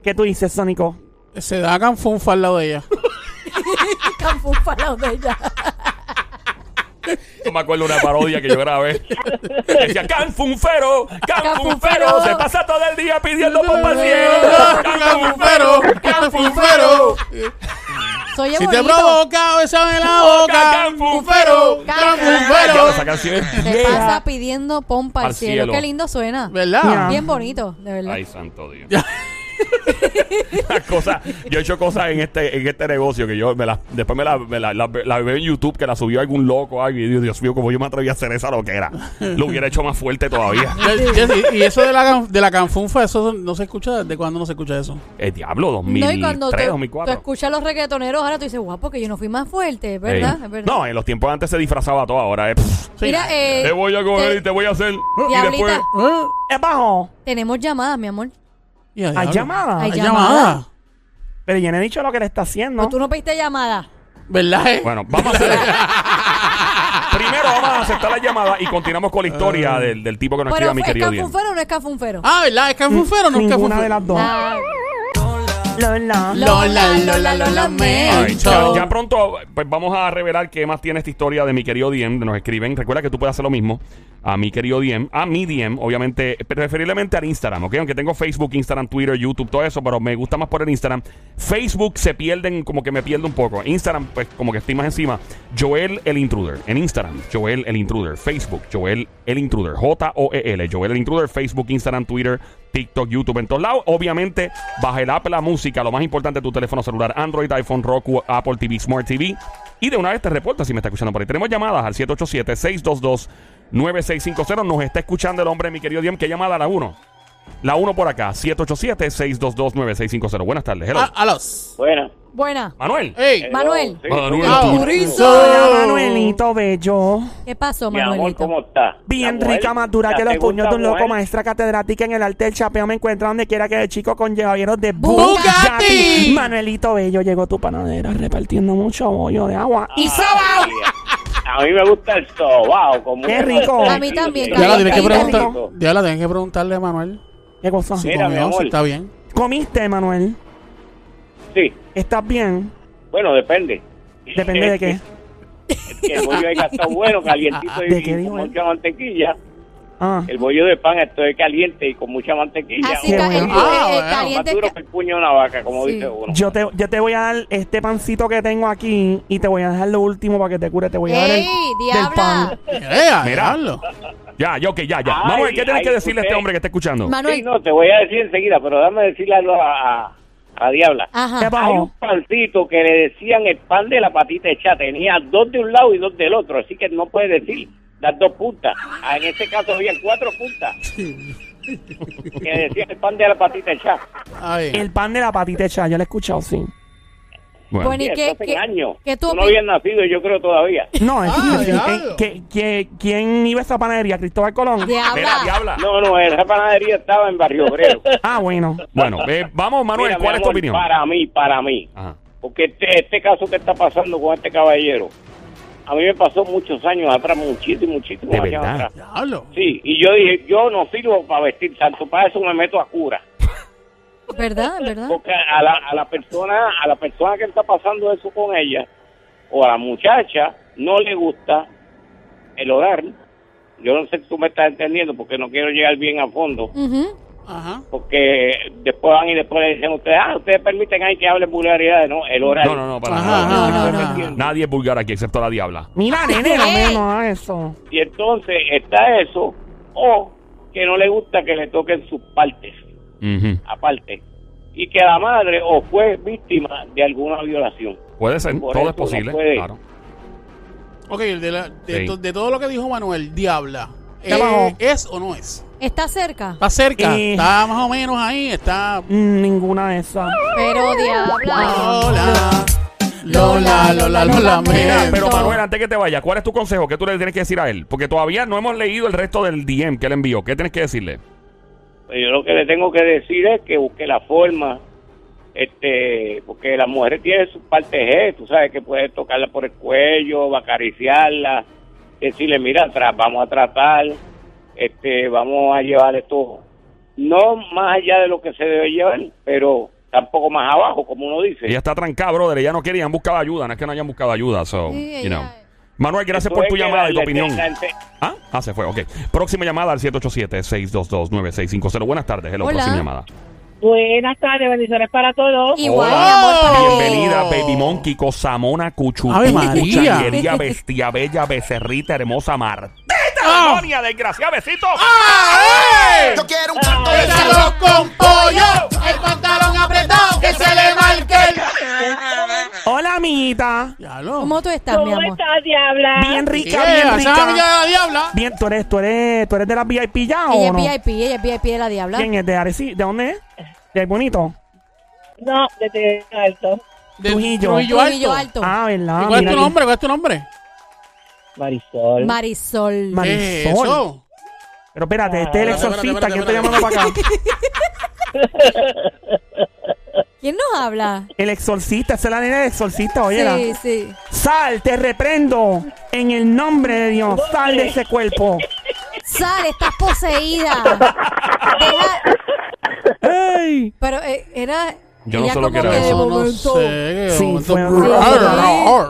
[SPEAKER 4] ¿Qué tú dices, Sónico?
[SPEAKER 2] Se da canfunfa al lado de ella.
[SPEAKER 3] Canfufa al lado de ella.
[SPEAKER 1] Yo me acuerdo de una parodia que yo grabé. Decía, Canfunfero, Canfunfero, se pasa todo el día pidiendo pompa al cielo.
[SPEAKER 2] ¡Canfunfero! ¡Canfunfero!
[SPEAKER 3] Soy
[SPEAKER 2] Si te provoca, besame la boca.
[SPEAKER 1] ¡Canfunfero!
[SPEAKER 2] ¡Canfunfero!
[SPEAKER 1] esa canción es
[SPEAKER 3] Te
[SPEAKER 1] vieja.
[SPEAKER 3] pasa pidiendo pompa al cielo.
[SPEAKER 1] cielo.
[SPEAKER 3] Qué lindo suena.
[SPEAKER 2] ¿Verdad?
[SPEAKER 3] Bien bonito, de verdad.
[SPEAKER 1] Ay, santo Dios. Las cosas, yo he hecho cosas en este, en este negocio que yo me las, después me la, me la, la- la veo en YouTube que la subió algún loco, ay, Dios, Dios mío, como yo me atreví a hacer esa loquera. Lo hubiera hecho más fuerte todavía.
[SPEAKER 2] Y- Y eso de la, de la canfunfa, eso no se escucha. ¿De cuándo no se escucha eso?
[SPEAKER 1] El diablo,
[SPEAKER 3] No,
[SPEAKER 1] 2003,
[SPEAKER 3] y cuando tú, tú
[SPEAKER 1] 2004.
[SPEAKER 3] escuchas a los reggaetoneros, ahora tú dices, guapo, que yo no fui más fuerte, ¿verdad?
[SPEAKER 1] No, en los tiempos antes se disfrazaba todo, ahora es...
[SPEAKER 3] Mira, eh,
[SPEAKER 1] te voy a coger
[SPEAKER 3] te-
[SPEAKER 1] y te voy a hacer... Y después...
[SPEAKER 2] ¿Eh?
[SPEAKER 4] Es bajo.
[SPEAKER 3] tenemos llamadas, mi amor.
[SPEAKER 2] Y
[SPEAKER 4] Hay
[SPEAKER 2] diablo.
[SPEAKER 4] llamadas.
[SPEAKER 3] Hay
[SPEAKER 2] Hay
[SPEAKER 3] llamada.
[SPEAKER 2] llamada.
[SPEAKER 4] Pero yo no he dicho lo que le está haciendo.
[SPEAKER 3] Pues tú no pediste llamada.
[SPEAKER 2] ¿Verdad? eh?
[SPEAKER 1] Bueno, vamos a hacer... Primero vamos a aceptar la llamada y continuamos con la historia del, del tipo que nos
[SPEAKER 3] Pero
[SPEAKER 1] escribe a mi
[SPEAKER 3] ¿es
[SPEAKER 1] querido Diego.
[SPEAKER 3] canfunfero o no es canfunfero?
[SPEAKER 2] Ah, ¿verdad? ¿Es canfunfero o no es
[SPEAKER 4] Ninguna
[SPEAKER 2] canfunfero?
[SPEAKER 4] de las dos.
[SPEAKER 3] Ah,
[SPEAKER 4] Lola.
[SPEAKER 2] Lola, Lola, Lola,
[SPEAKER 1] Ay,
[SPEAKER 2] lamento.
[SPEAKER 1] ya, ya pronto pues vamos a revelar qué más tiene esta historia de mi querido Diem, nos escriben. Recuerda que tú puedes hacer lo mismo a mi querido Diem, a mi Diem, obviamente, preferiblemente al Instagram, ¿ok? Aunque tengo Facebook, Instagram, Twitter, YouTube, todo eso, pero me gusta más por el Instagram. Facebook se pierden, como que me pierdo un poco. Instagram, pues como que estoy más encima. Joel el Intruder, en Instagram, Joel el Intruder. Facebook, Joel el Intruder, J-O-E-L, Joel el Intruder, Facebook, Instagram, Twitter, TikTok, YouTube, en todos lados. Obviamente, baja el app la música, lo más importante, tu teléfono celular, Android, iPhone, Roku, Apple TV, Smart TV. Y de una vez te reporta si me está escuchando por ahí. Tenemos llamadas al 787-622-9650. Nos está escuchando el hombre, mi querido Diem. ¿Qué llamada? La 1. La 1 por acá, 787-622-9650. Buenas tardes, hello.
[SPEAKER 2] A, a los.
[SPEAKER 5] Buena.
[SPEAKER 3] buena.
[SPEAKER 1] Manuel.
[SPEAKER 2] Ey.
[SPEAKER 3] Manuel.
[SPEAKER 5] Sí,
[SPEAKER 1] Manuel
[SPEAKER 2] Ah,
[SPEAKER 1] Turizo.
[SPEAKER 4] Hola, Manuelito Bello.
[SPEAKER 3] ¿Qué pasó,
[SPEAKER 5] Mi amor,
[SPEAKER 3] Manuelito?
[SPEAKER 5] ¿cómo está?
[SPEAKER 4] Bien
[SPEAKER 5] La mujer,
[SPEAKER 4] rica, más dura
[SPEAKER 5] la
[SPEAKER 4] que los puños de un loco,
[SPEAKER 5] mujer.
[SPEAKER 4] maestra catedrática en el arte del chapeo. Me encuentra donde quiera que el chico con llevaderos de
[SPEAKER 3] Bugatti.
[SPEAKER 4] Bugatti. Manuelito Bello, llegó tu panadera repartiendo mucho bollo de agua.
[SPEAKER 5] Ah,
[SPEAKER 4] Y sobao.
[SPEAKER 5] sí, A mí me gusta el sobao. Como
[SPEAKER 4] Qué rico.
[SPEAKER 3] A mí también,
[SPEAKER 2] preguntar. Diabla, tienes que preguntarle a Manuel
[SPEAKER 4] ¿Qué cosa?
[SPEAKER 5] Mira, mi amor.
[SPEAKER 2] está bien.
[SPEAKER 4] ¿Comiste, Manuel?
[SPEAKER 5] Sí,
[SPEAKER 4] ¿Estás bien?
[SPEAKER 5] bueno, depende.
[SPEAKER 4] Depende de qué.
[SPEAKER 5] Que el bollo haya estado bueno, calientito
[SPEAKER 4] ¿De
[SPEAKER 5] y
[SPEAKER 4] qué
[SPEAKER 5] con
[SPEAKER 4] dijo él?
[SPEAKER 5] mucha mantequilla.
[SPEAKER 4] Ah.
[SPEAKER 5] El bollo de pan estoy caliente y con mucha mantequilla.
[SPEAKER 3] Así
[SPEAKER 4] bueno.
[SPEAKER 3] el-
[SPEAKER 2] Ah,
[SPEAKER 3] el- el
[SPEAKER 2] bueno.
[SPEAKER 5] Más duro que el puño de una vaca, como
[SPEAKER 3] Sí.
[SPEAKER 5] dice uno.
[SPEAKER 4] Yo te, yo te voy a dar este pancito que tengo aquí y te voy a dejar lo último para que te cure. Te voy a dar el
[SPEAKER 3] ¡Ey,
[SPEAKER 4] del pan.
[SPEAKER 2] diablo!
[SPEAKER 1] Ya, ya, ok, ya, ya.
[SPEAKER 5] Ay,
[SPEAKER 1] Manuel, ¿qué tienes
[SPEAKER 5] ay,
[SPEAKER 1] que decirle a este hombre que está escuchando?
[SPEAKER 5] Sí, no, te voy a decir enseguida, pero dame decirle algo a, a, a la diabla.
[SPEAKER 4] ¿Qué
[SPEAKER 3] ajá.
[SPEAKER 5] Hay un pancito que le decían el pan de la patita hecha. Tenía dos de un lado y dos del otro, así que no puede decir las dos puntas. Ah, En este caso había cuatro puntas. que decían el pan de la patita hecha.
[SPEAKER 2] Ay,
[SPEAKER 4] El pan de la patita hecha, yo lo he escuchado, sí.
[SPEAKER 1] Bueno.
[SPEAKER 3] Bueno, ¿y qué,
[SPEAKER 5] años.
[SPEAKER 3] qué tú
[SPEAKER 5] Tú no habías nacido, yo creo, todavía.
[SPEAKER 4] No, es
[SPEAKER 2] Ah,
[SPEAKER 4] que-
[SPEAKER 2] diablo.
[SPEAKER 4] que- que- ¿quién iba a esa panadería? ¿Cristóbal Colón?
[SPEAKER 1] Mira,
[SPEAKER 3] Diabla.
[SPEAKER 5] No, no, esa panadería estaba en Barrio Obrero.
[SPEAKER 4] Ah, bueno.
[SPEAKER 1] Bueno, eh, vamos, Manuel,
[SPEAKER 5] Mira,
[SPEAKER 1] ¿cuál es tu opinión?
[SPEAKER 5] Para mí, para mí.
[SPEAKER 1] Ajá.
[SPEAKER 5] Porque este, este caso que está pasando con este caballero, a mí me pasó muchos años atrás, muchísimo, muchísimo
[SPEAKER 1] ¿De
[SPEAKER 5] años
[SPEAKER 1] verdad?
[SPEAKER 5] atrás.
[SPEAKER 2] diablo.
[SPEAKER 5] Sí, y yo dije, yo no sirvo para vestir santo, para eso me meto a cura.
[SPEAKER 3] ¿Verdad? ¿Verdad?
[SPEAKER 5] Porque a la, a la persona, a la persona que está pasando eso con ella, o a la muchacha, no le gusta el orar. Yo no sé si tú me estás entendiendo, porque no quiero llegar bien a fondo.
[SPEAKER 3] Ujú.
[SPEAKER 2] Ajá.
[SPEAKER 5] Porque después van y después le dicen a ustedes, ah, ustedes permiten ahí que hable vulgaridades, ¿no? El orar.
[SPEAKER 1] No, no, no, para
[SPEAKER 2] Ajá,
[SPEAKER 1] nada.
[SPEAKER 2] ajá,
[SPEAKER 3] No, no,
[SPEAKER 5] ajá.
[SPEAKER 3] no.
[SPEAKER 1] Nadie es vulgar aquí, excepto la diabla.
[SPEAKER 4] Mira, nene, no me no hagas eso.
[SPEAKER 5] Y entonces está eso, o que no le gusta que le toquen sus partes, aparte. Y que la madre o fue víctima de alguna violación.
[SPEAKER 1] Puede ser,
[SPEAKER 5] Por
[SPEAKER 1] todo es posible.
[SPEAKER 5] puede.
[SPEAKER 1] Claro.
[SPEAKER 2] Ok, de, la- de,
[SPEAKER 1] Sí.
[SPEAKER 2] to- de todo lo que dijo Manuel, diabla. Eh, ¿Es o no es?
[SPEAKER 3] ¿Está cerca?
[SPEAKER 2] Está cerca,
[SPEAKER 4] Eh.
[SPEAKER 2] está más o menos ahí, está.
[SPEAKER 4] Mm, Ninguna de esas.
[SPEAKER 3] Pero diabla.
[SPEAKER 2] Lola, Lola, Lola, Lola,
[SPEAKER 1] Mira, pero Manuel, antes que te vaya, ¿cuál es tu consejo? ¿Qué tú le tienes que decir a él? Porque todavía no hemos leído el resto del DM que él envió. ¿Qué tienes que decirle?
[SPEAKER 5] Pues yo lo que le tengo que decir es que busque la forma, este, porque las mujeres tienen sus partes G, tú sabes que puedes tocarla por el cuello, acariciarla, decirle, mira, vamos a tratar, este, vamos a llevar esto, no más allá de lo que se debe llevar, pero está un poco más abajo, como uno dice.
[SPEAKER 1] Ella está trancada, brother. Ella no quería, han buscado ayuda. No es que no hayan buscado ayuda. So,
[SPEAKER 3] Sí,
[SPEAKER 1] you know. Manuel, gracias por tu llamada y tu opinión. ¿Ah? Ah, se fue, ok. Próxima llamada al 787-622-9650. Buenas tardes, hello.
[SPEAKER 3] Hola.
[SPEAKER 1] Próxima llamada.
[SPEAKER 6] Buenas tardes, bendiciones para todos.
[SPEAKER 3] Igual.
[SPEAKER 1] Bienvenida, Baby Monkey, Cosamona,
[SPEAKER 2] María.
[SPEAKER 1] Cuchanguería, Bestia Bella, Becerrita, Hermosa, Martita,
[SPEAKER 2] Ah.
[SPEAKER 1] demonia, desgraciada, besitos.
[SPEAKER 7] Yo quiero un canto de
[SPEAKER 2] Pétalo con pollo, el pantalón apretado, que se le marque el...
[SPEAKER 4] Hola, amiguita.
[SPEAKER 3] ¿Cómo tú estás, mi
[SPEAKER 6] ¿Cómo
[SPEAKER 3] amor?
[SPEAKER 6] estás, Diabla?
[SPEAKER 4] Bien rica, bien
[SPEAKER 2] ¿Esa amiga
[SPEAKER 4] rica.
[SPEAKER 2] de la diabla?
[SPEAKER 4] Bien, ¿tú eres, tú eres, tú eres de las VIP ya
[SPEAKER 3] Ella
[SPEAKER 4] o
[SPEAKER 3] es
[SPEAKER 4] no?
[SPEAKER 3] VIP, ella es VIP de la diabla.
[SPEAKER 4] ¿Quién es? ¿De Areci? ¿De dónde es? ¿De Bonito?
[SPEAKER 6] No, de Alto.
[SPEAKER 2] De
[SPEAKER 4] Trujillo.
[SPEAKER 2] Trujillo
[SPEAKER 3] Trujillo
[SPEAKER 2] Alto.
[SPEAKER 3] Alto.
[SPEAKER 4] Ah,
[SPEAKER 2] ¿Y
[SPEAKER 4] ¿verdad?
[SPEAKER 2] ¿Cuál es
[SPEAKER 4] Mira
[SPEAKER 2] tu nombre? ¿Cuál es tu nombre?
[SPEAKER 6] Marisol.
[SPEAKER 3] Marisol.
[SPEAKER 4] Ma-
[SPEAKER 2] ¿Qué es
[SPEAKER 4] Marisol.
[SPEAKER 2] eso?
[SPEAKER 4] Pero espérate, este es el
[SPEAKER 2] Espérate,
[SPEAKER 4] exorcista.
[SPEAKER 2] espérate,
[SPEAKER 4] ¿Quién está llamando para acá?
[SPEAKER 3] ¿Quién nos habla?
[SPEAKER 4] El exorcista, esa es la nena del exorcista, oye.
[SPEAKER 3] Sí, sí.
[SPEAKER 4] Sal, te reprendo en el nombre de Dios. Sal de ese cuerpo.
[SPEAKER 3] Sal, estás poseída. Deja-
[SPEAKER 4] ¡Ey!
[SPEAKER 3] Pero eh, era.
[SPEAKER 1] Yo no sé lo que era eso.
[SPEAKER 2] No sé.
[SPEAKER 4] Sí, fue-.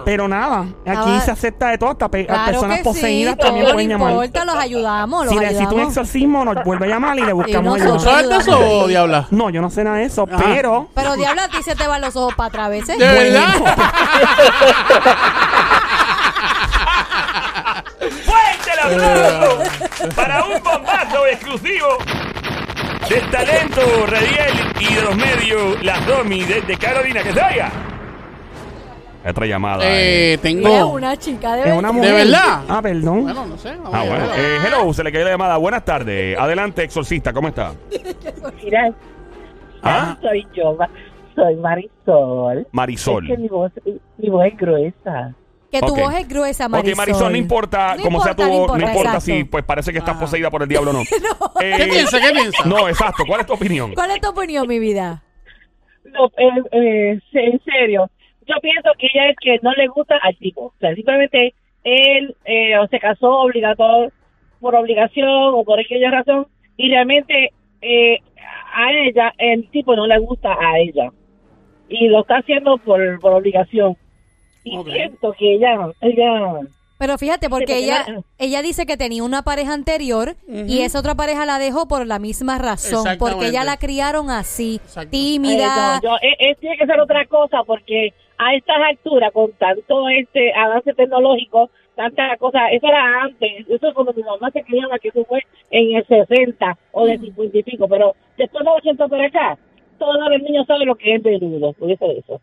[SPEAKER 4] Pero nada, aquí
[SPEAKER 3] Ah,
[SPEAKER 4] se acepta de todo. Hasta pe-
[SPEAKER 3] Claro
[SPEAKER 4] personas
[SPEAKER 3] que
[SPEAKER 4] poseídas
[SPEAKER 3] sí,
[SPEAKER 4] también pueden
[SPEAKER 3] no
[SPEAKER 4] llamar.
[SPEAKER 3] importa, los ayudamos, los
[SPEAKER 4] Si necesita un
[SPEAKER 3] ayudamos.
[SPEAKER 4] exorcismo, nos vuelve a llamar y le buscamos ayuda.
[SPEAKER 2] ¿Sabes de eso, diabla?
[SPEAKER 4] No, yo no sé nada de eso, pero
[SPEAKER 3] Pero diablo, a ti se te van los ojos para atrás a veces.
[SPEAKER 2] ¿De verdad?
[SPEAKER 1] ¡Fuerte el aplauso para un bombazo exclusivo del talento radial y de los medios, las domi desde Carolina, que se oiga. Otra llamada. eh.
[SPEAKER 2] Eh,
[SPEAKER 3] Es
[SPEAKER 2] tengo...
[SPEAKER 3] una chica de
[SPEAKER 4] es una
[SPEAKER 3] verdad.
[SPEAKER 4] mujer.
[SPEAKER 2] verdad?
[SPEAKER 4] Ah, perdón.
[SPEAKER 2] Bueno, no sé. vamos
[SPEAKER 1] Ah, bueno.
[SPEAKER 2] ver.
[SPEAKER 1] Eh, hello, se le cayó la llamada. Buenas tardes. Adelante, exorcista, ¿cómo está?
[SPEAKER 6] Mira,
[SPEAKER 1] ¿Ah?
[SPEAKER 6] soy yo, ma- soy Marisol.
[SPEAKER 1] Marisol.
[SPEAKER 6] Es que mi voz, mi voz es gruesa.
[SPEAKER 3] Que tu
[SPEAKER 1] Ok.
[SPEAKER 3] voz es gruesa, Marisol.
[SPEAKER 1] Ok, Marisol, no importa
[SPEAKER 3] No
[SPEAKER 1] cómo sea tu
[SPEAKER 3] importa, no
[SPEAKER 1] voz, no
[SPEAKER 3] importa,
[SPEAKER 1] importa
[SPEAKER 3] exacto.
[SPEAKER 1] si pues parece que estás
[SPEAKER 2] Ah.
[SPEAKER 1] poseída por el diablo o no. Eh,
[SPEAKER 2] ¿Qué piensa? ¿Qué piensa?
[SPEAKER 1] No, exacto. ¿Cuál es tu opinión?
[SPEAKER 3] ¿Cuál es tu opinión, mi vida?
[SPEAKER 6] No, eh, eh, en serio, yo pienso que ella es que no le gusta al tipo. O sea, simplemente él eh, o se casó obligatorio por obligación o por aquella razón y realmente eh, a ella, el tipo no le gusta a ella. Y lo está haciendo por, por obligación. Y siento que ella, ella
[SPEAKER 3] Pero fíjate, porque ella, ella dice que tenía una pareja anterior y esa otra pareja la dejó por la misma razón, porque ella la criaron así, tímida.
[SPEAKER 6] Eh, no, yo- eh, eh, tiene que ser otra cosa porque a estas alturas, con tanto este avance tecnológico, tantas cosas, eso era antes, eso es cuando mi mamá se criaba, que eso fue en el 60 o de 50 y pico, pero después de los 80 para acá, todos los niños saben lo que es peludo, por eso eso.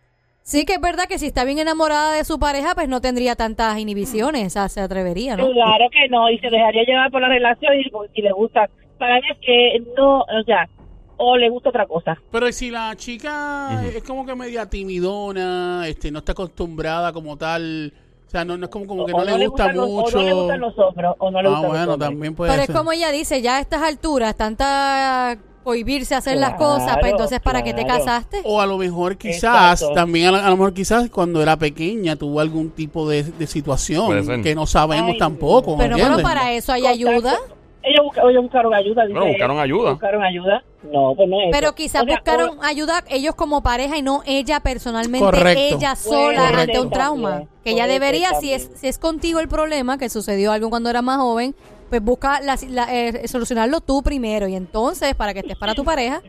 [SPEAKER 3] Sí que es verdad que si está bien enamorada de su pareja, pues no tendría tantas inhibiciones, o sea, se atrevería, ¿no?
[SPEAKER 6] Claro que no, y se dejaría llevar por la relación y pues, si le gusta, para mí es que no, o sea, o le gusta otra cosa.
[SPEAKER 2] Pero si la chica es como que media timidona, este, no está acostumbrada como tal, o sea, no, no es como, como que
[SPEAKER 6] O
[SPEAKER 2] no, le gusta
[SPEAKER 6] los-
[SPEAKER 2] mucho.
[SPEAKER 6] o no le gustan los hombros, o no le
[SPEAKER 2] ah,
[SPEAKER 6] gustan los
[SPEAKER 2] bueno,
[SPEAKER 6] hombres.
[SPEAKER 2] también puede
[SPEAKER 3] Pero es
[SPEAKER 2] ser.
[SPEAKER 3] como ella dice, ya a estas alturas, tanta cohibirse a hacer las
[SPEAKER 6] Claro,
[SPEAKER 3] cosas, pues entonces ¿para qué te
[SPEAKER 6] claro.
[SPEAKER 3] casaste?
[SPEAKER 2] O a lo mejor quizás,
[SPEAKER 6] Exacto.
[SPEAKER 2] también a, lo- a lo mejor quizás cuando era pequeña tuvo algún tipo de, de situación que no sabemos
[SPEAKER 6] Ay,
[SPEAKER 2] tampoco. ¿me
[SPEAKER 3] Pero bueno,
[SPEAKER 2] entiendes?
[SPEAKER 3] para eso hay ayuda.
[SPEAKER 6] Ellos, busca- ellos buscaron ayuda. dice
[SPEAKER 1] Bueno, buscaron ayuda.
[SPEAKER 6] Buscaron ayuda. No, pues no es
[SPEAKER 3] Pero quizás
[SPEAKER 6] O sea,
[SPEAKER 3] buscaron
[SPEAKER 6] o-
[SPEAKER 3] ayuda ellos como pareja y no ella personalmente,
[SPEAKER 2] Correcto.
[SPEAKER 3] ella sola ante un trauma.
[SPEAKER 6] también,
[SPEAKER 3] Que ella debería, si es, si es contigo el problema, que sucedió algo cuando era más joven, pues busca la- la- eh, solucionarlo tú primero y entonces para que estés para tu pareja.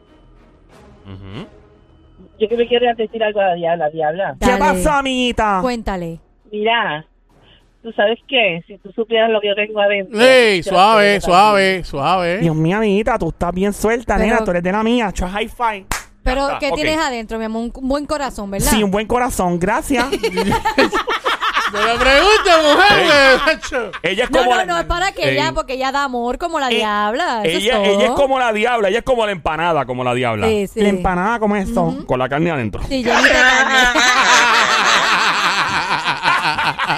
[SPEAKER 1] Ujú.
[SPEAKER 6] Yo que me quiero decir algo a la diabla, diabla.
[SPEAKER 4] ¿Qué pasó, amiguita?
[SPEAKER 3] Cuéntale.
[SPEAKER 6] Mira, tú sabes qué, si tú supieras lo que yo tengo adentro.
[SPEAKER 2] Ey, suave, suave, suave.
[SPEAKER 4] Dios mío, amiguita, tú estás bien suelta,
[SPEAKER 3] Pero-
[SPEAKER 4] nena. Tú eres de la mía. Cho high five.
[SPEAKER 3] Pero, ¿qué tienes adentro, mi amor? Un, un buen corazón, ¿verdad?
[SPEAKER 4] Sí, un buen corazón. Gracias.
[SPEAKER 2] Me lo pregunto, mujer. macho.
[SPEAKER 1] Ella es
[SPEAKER 3] No,
[SPEAKER 1] como
[SPEAKER 3] no,
[SPEAKER 1] la-
[SPEAKER 3] no, es para que
[SPEAKER 1] Ey.
[SPEAKER 3] ella, porque ella da amor como la
[SPEAKER 1] Eh,
[SPEAKER 3] diabla. Eso
[SPEAKER 1] ella,
[SPEAKER 3] es
[SPEAKER 1] ella es como la diabla, ella es como la empanada, como la diabla.
[SPEAKER 3] Sí, sí.
[SPEAKER 4] La empanada, ¿cómo es eso?
[SPEAKER 1] Con la carne adentro.
[SPEAKER 3] Sí, llenita de carne.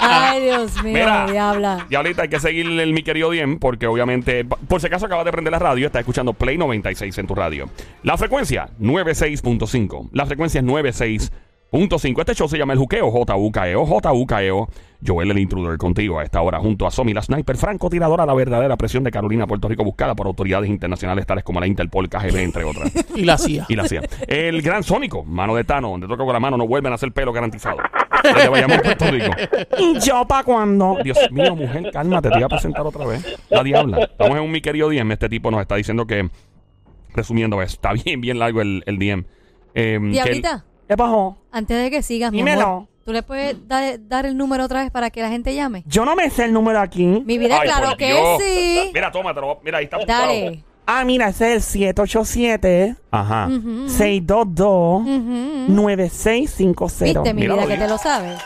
[SPEAKER 3] Ay, Dios mío,
[SPEAKER 1] Mira.
[SPEAKER 3] diabla.
[SPEAKER 1] Diablita, hay que seguirle el mi querido Diem, porque obviamente, por si acaso acabas de prender la radio, estás escuchando Play 96 en tu radio. La frecuencia, 96.5. La frecuencia es Punto 5. Este show se llama El Juqueo, J-U-K-E-O, J-U-K-E-O. Joel el intruder contigo a esta hora junto a Somi la sniper francotiradora la verdadera presión de Carolina, Puerto Rico buscada por autoridades internacionales tales como la Interpol, KGB, entre otras.
[SPEAKER 2] Y la hacía.
[SPEAKER 1] y la hacía. El gran Sónico, mano de Tano, donde toca con la mano no vuelven a hacer pelo garantizado. Desde Bayamón, Puerto Rico.
[SPEAKER 4] ¿Y yo para cuándo?
[SPEAKER 1] Dios mío, mujer, cálmate, te voy a presentar otra vez. La diabla. Estamos en un mi querido DM. Este tipo nos está diciendo que, resumiendo, está bien, bien largo el, el DM. Eh, él-
[SPEAKER 3] Diablita,
[SPEAKER 4] ¿Qué pasó?
[SPEAKER 3] antes de que sigas, mi
[SPEAKER 4] Dímelo.
[SPEAKER 3] amor, ¿tú le puedes dar, dar el número otra vez para que la gente llame?
[SPEAKER 4] Yo no me sé el número aquí.
[SPEAKER 3] Mi vida,
[SPEAKER 1] Ay,
[SPEAKER 3] claro
[SPEAKER 1] por
[SPEAKER 3] que
[SPEAKER 1] Dios.
[SPEAKER 3] sí.
[SPEAKER 1] Mira, tómatelo. Mira, ahí está apuntado.
[SPEAKER 3] Dale.
[SPEAKER 4] Ah, mira, ese es el 787
[SPEAKER 1] Ajá.
[SPEAKER 4] 622
[SPEAKER 3] Ujú.
[SPEAKER 4] 9650.
[SPEAKER 3] Viste, mi
[SPEAKER 1] Míralo
[SPEAKER 3] vida, que te lo sabes.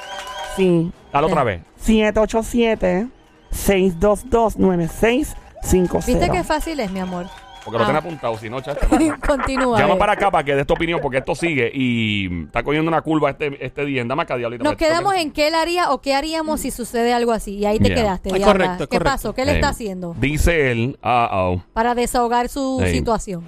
[SPEAKER 4] Sí.
[SPEAKER 1] Dale otra vez.
[SPEAKER 4] 787 622 9650.
[SPEAKER 3] ¿Viste qué fácil es, mi amor?
[SPEAKER 1] Porque lo
[SPEAKER 3] Ah.
[SPEAKER 1] tenés apuntado, si no, chacho.
[SPEAKER 3] Continúa.
[SPEAKER 1] Llama para acá para que dé esta opinión, porque esto sigue y está cogiendo una curva este, este día. Dame acá, diablito.
[SPEAKER 3] Nos
[SPEAKER 1] esto
[SPEAKER 3] quedamos
[SPEAKER 1] que-
[SPEAKER 3] en qué él haría o qué haríamos si sucede algo así. Y ahí te
[SPEAKER 1] Yeah.
[SPEAKER 3] quedaste.
[SPEAKER 2] Es
[SPEAKER 3] diabla.
[SPEAKER 2] correcto, es
[SPEAKER 3] ¿Qué
[SPEAKER 2] correcto.
[SPEAKER 3] pasó? ¿Qué le
[SPEAKER 1] Eh,
[SPEAKER 3] está haciendo?
[SPEAKER 1] Dice él, ah, oh.
[SPEAKER 3] Para desahogar su situación.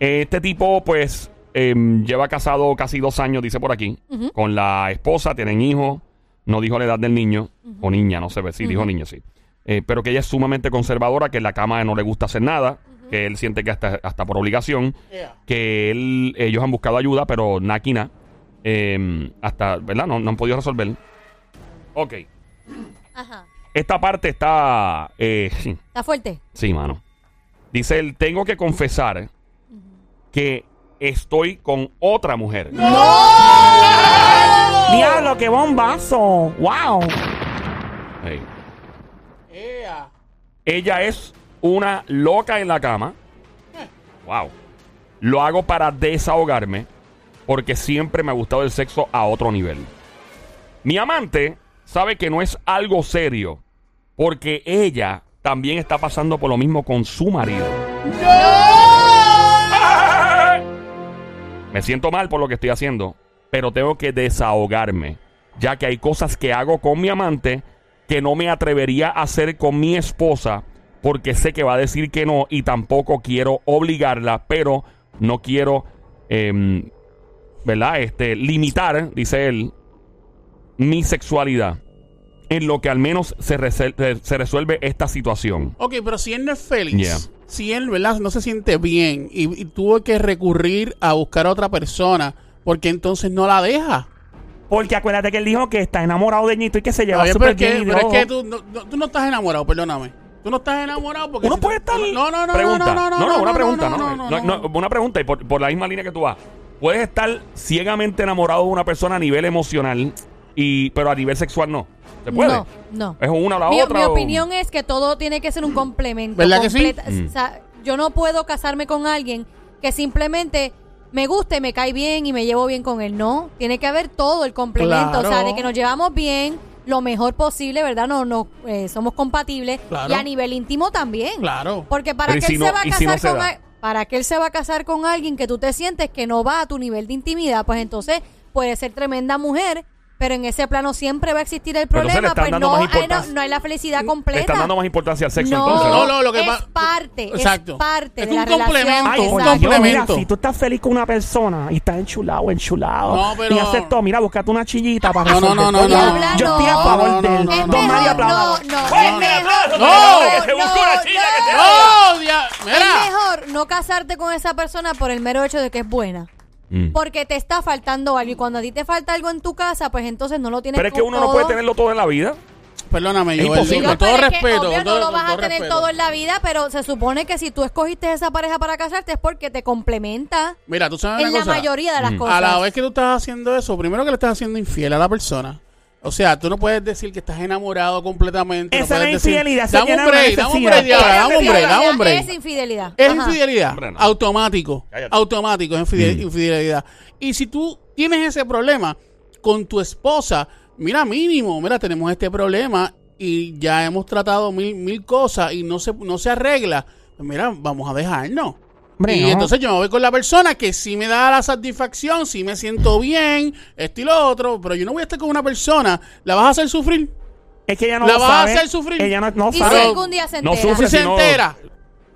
[SPEAKER 1] Este tipo, pues, em, lleva casado casi dos años, dice por aquí,
[SPEAKER 3] Ujú.
[SPEAKER 1] con la esposa, tienen hijos, no dijo la edad del niño, o niña, no se ve, sí, dijo niño, sí. Eh, pero que ella es sumamente conservadora, que en la cama no le gusta hacer nada, que él siente que hasta, hasta por obligación,
[SPEAKER 2] Yeah.
[SPEAKER 1] que él, ellos han buscado ayuda, pero Nakina, em, hasta, ¿verdad? No, no han podido resolver. Ok.
[SPEAKER 3] Ajá.
[SPEAKER 1] Esta parte está, eh,
[SPEAKER 3] ¿Está fuerte?
[SPEAKER 1] Sí, mano. Dice él, tengo que confesar que estoy con otra mujer.
[SPEAKER 4] Diablo, qué bombazo. Wow.
[SPEAKER 1] Ey.
[SPEAKER 2] Yeah.
[SPEAKER 1] Ella es una loca en la cama. Wow. Lo hago para desahogarme porque siempre me ha gustado el sexo a otro nivel. Mi amante sabe que no es algo serio porque ella también está pasando por lo mismo con su marido. Me siento mal por lo que estoy haciendo, pero tengo que desahogarme, ya que hay cosas que hago con mi amante que no me atrevería a hacer con mi esposa porque sé que va a decir que no y tampoco quiero obligarla, pero no quiero, em, ¿verdad? Este, limitar, dice él, mi sexualidad en lo que al menos se, resuelve esta situación.
[SPEAKER 2] Ok, pero si él no es feliz,
[SPEAKER 1] Yeah.
[SPEAKER 2] si él, ¿verdad? No se siente bien y, y tuvo que recurrir a buscar a otra persona, porque entonces no la deja?
[SPEAKER 4] Porque acuérdate que él dijo que está enamorado de Ñito y que se lleva súper
[SPEAKER 2] pero, es
[SPEAKER 4] bien.
[SPEAKER 2] pero es que tú no, no- tú no estás enamorado, perdóname. Tú no estás enamorado porque...
[SPEAKER 1] Uno
[SPEAKER 2] si
[SPEAKER 1] puede
[SPEAKER 2] tú-
[SPEAKER 1] estar.
[SPEAKER 2] No, no, no,
[SPEAKER 1] pregunta.
[SPEAKER 2] no, no, no,
[SPEAKER 1] una pregunta,
[SPEAKER 2] no,
[SPEAKER 1] ¿no?
[SPEAKER 2] no,
[SPEAKER 1] No,
[SPEAKER 2] no,
[SPEAKER 1] no, Una pregunta, y por, por la misma línea que tú vas. Puedes estar ciegamente enamorado de una persona a nivel emocional, y pero a nivel sexual no. ¿Se puede?
[SPEAKER 3] No, no.
[SPEAKER 1] ¿Es una o la
[SPEAKER 3] Mi,
[SPEAKER 1] otra?
[SPEAKER 3] mi
[SPEAKER 1] o-
[SPEAKER 3] opinión es que todo tiene que ser un complemento.
[SPEAKER 2] ¿Verdad que sí?
[SPEAKER 1] Mm.
[SPEAKER 3] o sea, yo no puedo casarme con alguien que simplemente me guste, me cae bien y me llevo bien con él. No, tiene que haber todo el complemento. O sea,
[SPEAKER 2] Claro.
[SPEAKER 3] de que nos llevamos bien lo mejor posible, ¿verdad? No, no, eh, somos compatibles.
[SPEAKER 2] Claro.
[SPEAKER 3] Y a nivel íntimo también.
[SPEAKER 2] Claro.
[SPEAKER 3] Porque para
[SPEAKER 1] Pero ¿y
[SPEAKER 3] que
[SPEAKER 1] si
[SPEAKER 3] él
[SPEAKER 1] no-
[SPEAKER 3] se va a
[SPEAKER 1] y si no
[SPEAKER 3] casar con para que él se va a casar con alguien que tú te sientes que no va a tu nivel de intimidad, pues entonces puede ser tremenda mujer, pero en ese plano siempre va a existir el
[SPEAKER 1] Pero entonces le
[SPEAKER 3] problema,
[SPEAKER 1] están
[SPEAKER 3] pues
[SPEAKER 1] dando
[SPEAKER 3] no,
[SPEAKER 1] más
[SPEAKER 3] hay, no,
[SPEAKER 1] importancia.
[SPEAKER 3] no hay la felicidad
[SPEAKER 1] Le
[SPEAKER 3] completa.
[SPEAKER 1] están dando más importancia al sexo
[SPEAKER 3] no,
[SPEAKER 1] entonces, ¿no?
[SPEAKER 2] No, no, lo que
[SPEAKER 3] es
[SPEAKER 2] pa-
[SPEAKER 3] parte,
[SPEAKER 2] Exacto.
[SPEAKER 3] es parte
[SPEAKER 2] Es
[SPEAKER 3] de
[SPEAKER 2] un
[SPEAKER 3] la relación.
[SPEAKER 2] complemento,
[SPEAKER 4] Ay,
[SPEAKER 2] un
[SPEAKER 3] Exacto.
[SPEAKER 4] Mira,
[SPEAKER 2] complemento.
[SPEAKER 4] si tú estás feliz con una persona y estás enchulado, enchulado,
[SPEAKER 2] No, pero-
[SPEAKER 4] y haces todo, mira, búscate una chillita para
[SPEAKER 2] No, no,
[SPEAKER 4] resolver
[SPEAKER 2] no, no,
[SPEAKER 3] no.
[SPEAKER 4] Yo estoy a
[SPEAKER 3] No,
[SPEAKER 4] favor
[SPEAKER 2] no,
[SPEAKER 4] de él.
[SPEAKER 2] no, no,
[SPEAKER 4] Don
[SPEAKER 2] no,
[SPEAKER 4] Mario,
[SPEAKER 3] no, no,
[SPEAKER 1] Fuerte
[SPEAKER 3] es
[SPEAKER 1] el aplauso,
[SPEAKER 2] No,
[SPEAKER 1] que se busque una chilla que se
[SPEAKER 2] ¡No! dia-
[SPEAKER 3] Es
[SPEAKER 2] Mira.
[SPEAKER 3] mejor no casarte con esa persona por el mero hecho de que es buena.
[SPEAKER 1] Mm.
[SPEAKER 3] Porque te está faltando algo. Y cuando a ti te falta algo en tu casa, pues entonces no lo tienes
[SPEAKER 1] Pero es que uno no puede tenerlo todo en la vida.
[SPEAKER 2] Perdóname,
[SPEAKER 1] imposible.
[SPEAKER 2] con
[SPEAKER 3] No,
[SPEAKER 2] todo respeto.
[SPEAKER 3] obvio,
[SPEAKER 2] todo-
[SPEAKER 3] no lo vas a tener
[SPEAKER 2] respeto.
[SPEAKER 3] todo en la vida, pero se supone que si tú escogiste esa pareja para casarte es porque te complementa
[SPEAKER 2] Mira, tú sabes
[SPEAKER 3] en
[SPEAKER 2] una
[SPEAKER 3] la
[SPEAKER 2] cosa.
[SPEAKER 3] mayoría de las
[SPEAKER 1] Mm.
[SPEAKER 3] cosas.
[SPEAKER 2] A la vez que tú estás haciendo eso, primero que le estás haciendo infiel a la persona. O sea, tú no puedes decir que estás enamorado completamente.
[SPEAKER 4] Esa no es
[SPEAKER 2] decir,
[SPEAKER 4] infidelidad, esa
[SPEAKER 2] Dame un break, dame un break, dame un break,
[SPEAKER 3] Infidelidad
[SPEAKER 2] dame un break.
[SPEAKER 3] Es infidelidad.
[SPEAKER 2] Es
[SPEAKER 3] Ajá.
[SPEAKER 2] infidelidad.
[SPEAKER 1] Hombre, no.
[SPEAKER 2] Automático.
[SPEAKER 1] Cállate.
[SPEAKER 2] Automático es
[SPEAKER 1] Mm.
[SPEAKER 2] infidelidad. Y si tú tienes ese problema con tu esposa, mira, mínimo, mira, tenemos este problema y ya hemos tratado mil, mil cosas y no se, no se arregla. Pues mira, vamos a dejarnos.
[SPEAKER 4] Hombre,
[SPEAKER 2] y
[SPEAKER 4] no.
[SPEAKER 2] entonces yo me voy con la persona que sí me da la satisfacción, sí me siento bien, esto y lo otro, pero yo no voy a estar con una persona, ¿la vas a hacer sufrir?
[SPEAKER 4] Es que ella no
[SPEAKER 2] La
[SPEAKER 4] lo
[SPEAKER 2] vas a hacer sufrir.
[SPEAKER 4] Ella no, no
[SPEAKER 3] Y si algún día se
[SPEAKER 1] No
[SPEAKER 3] entera.
[SPEAKER 1] sufre
[SPEAKER 2] Si se
[SPEAKER 1] no-
[SPEAKER 2] entera.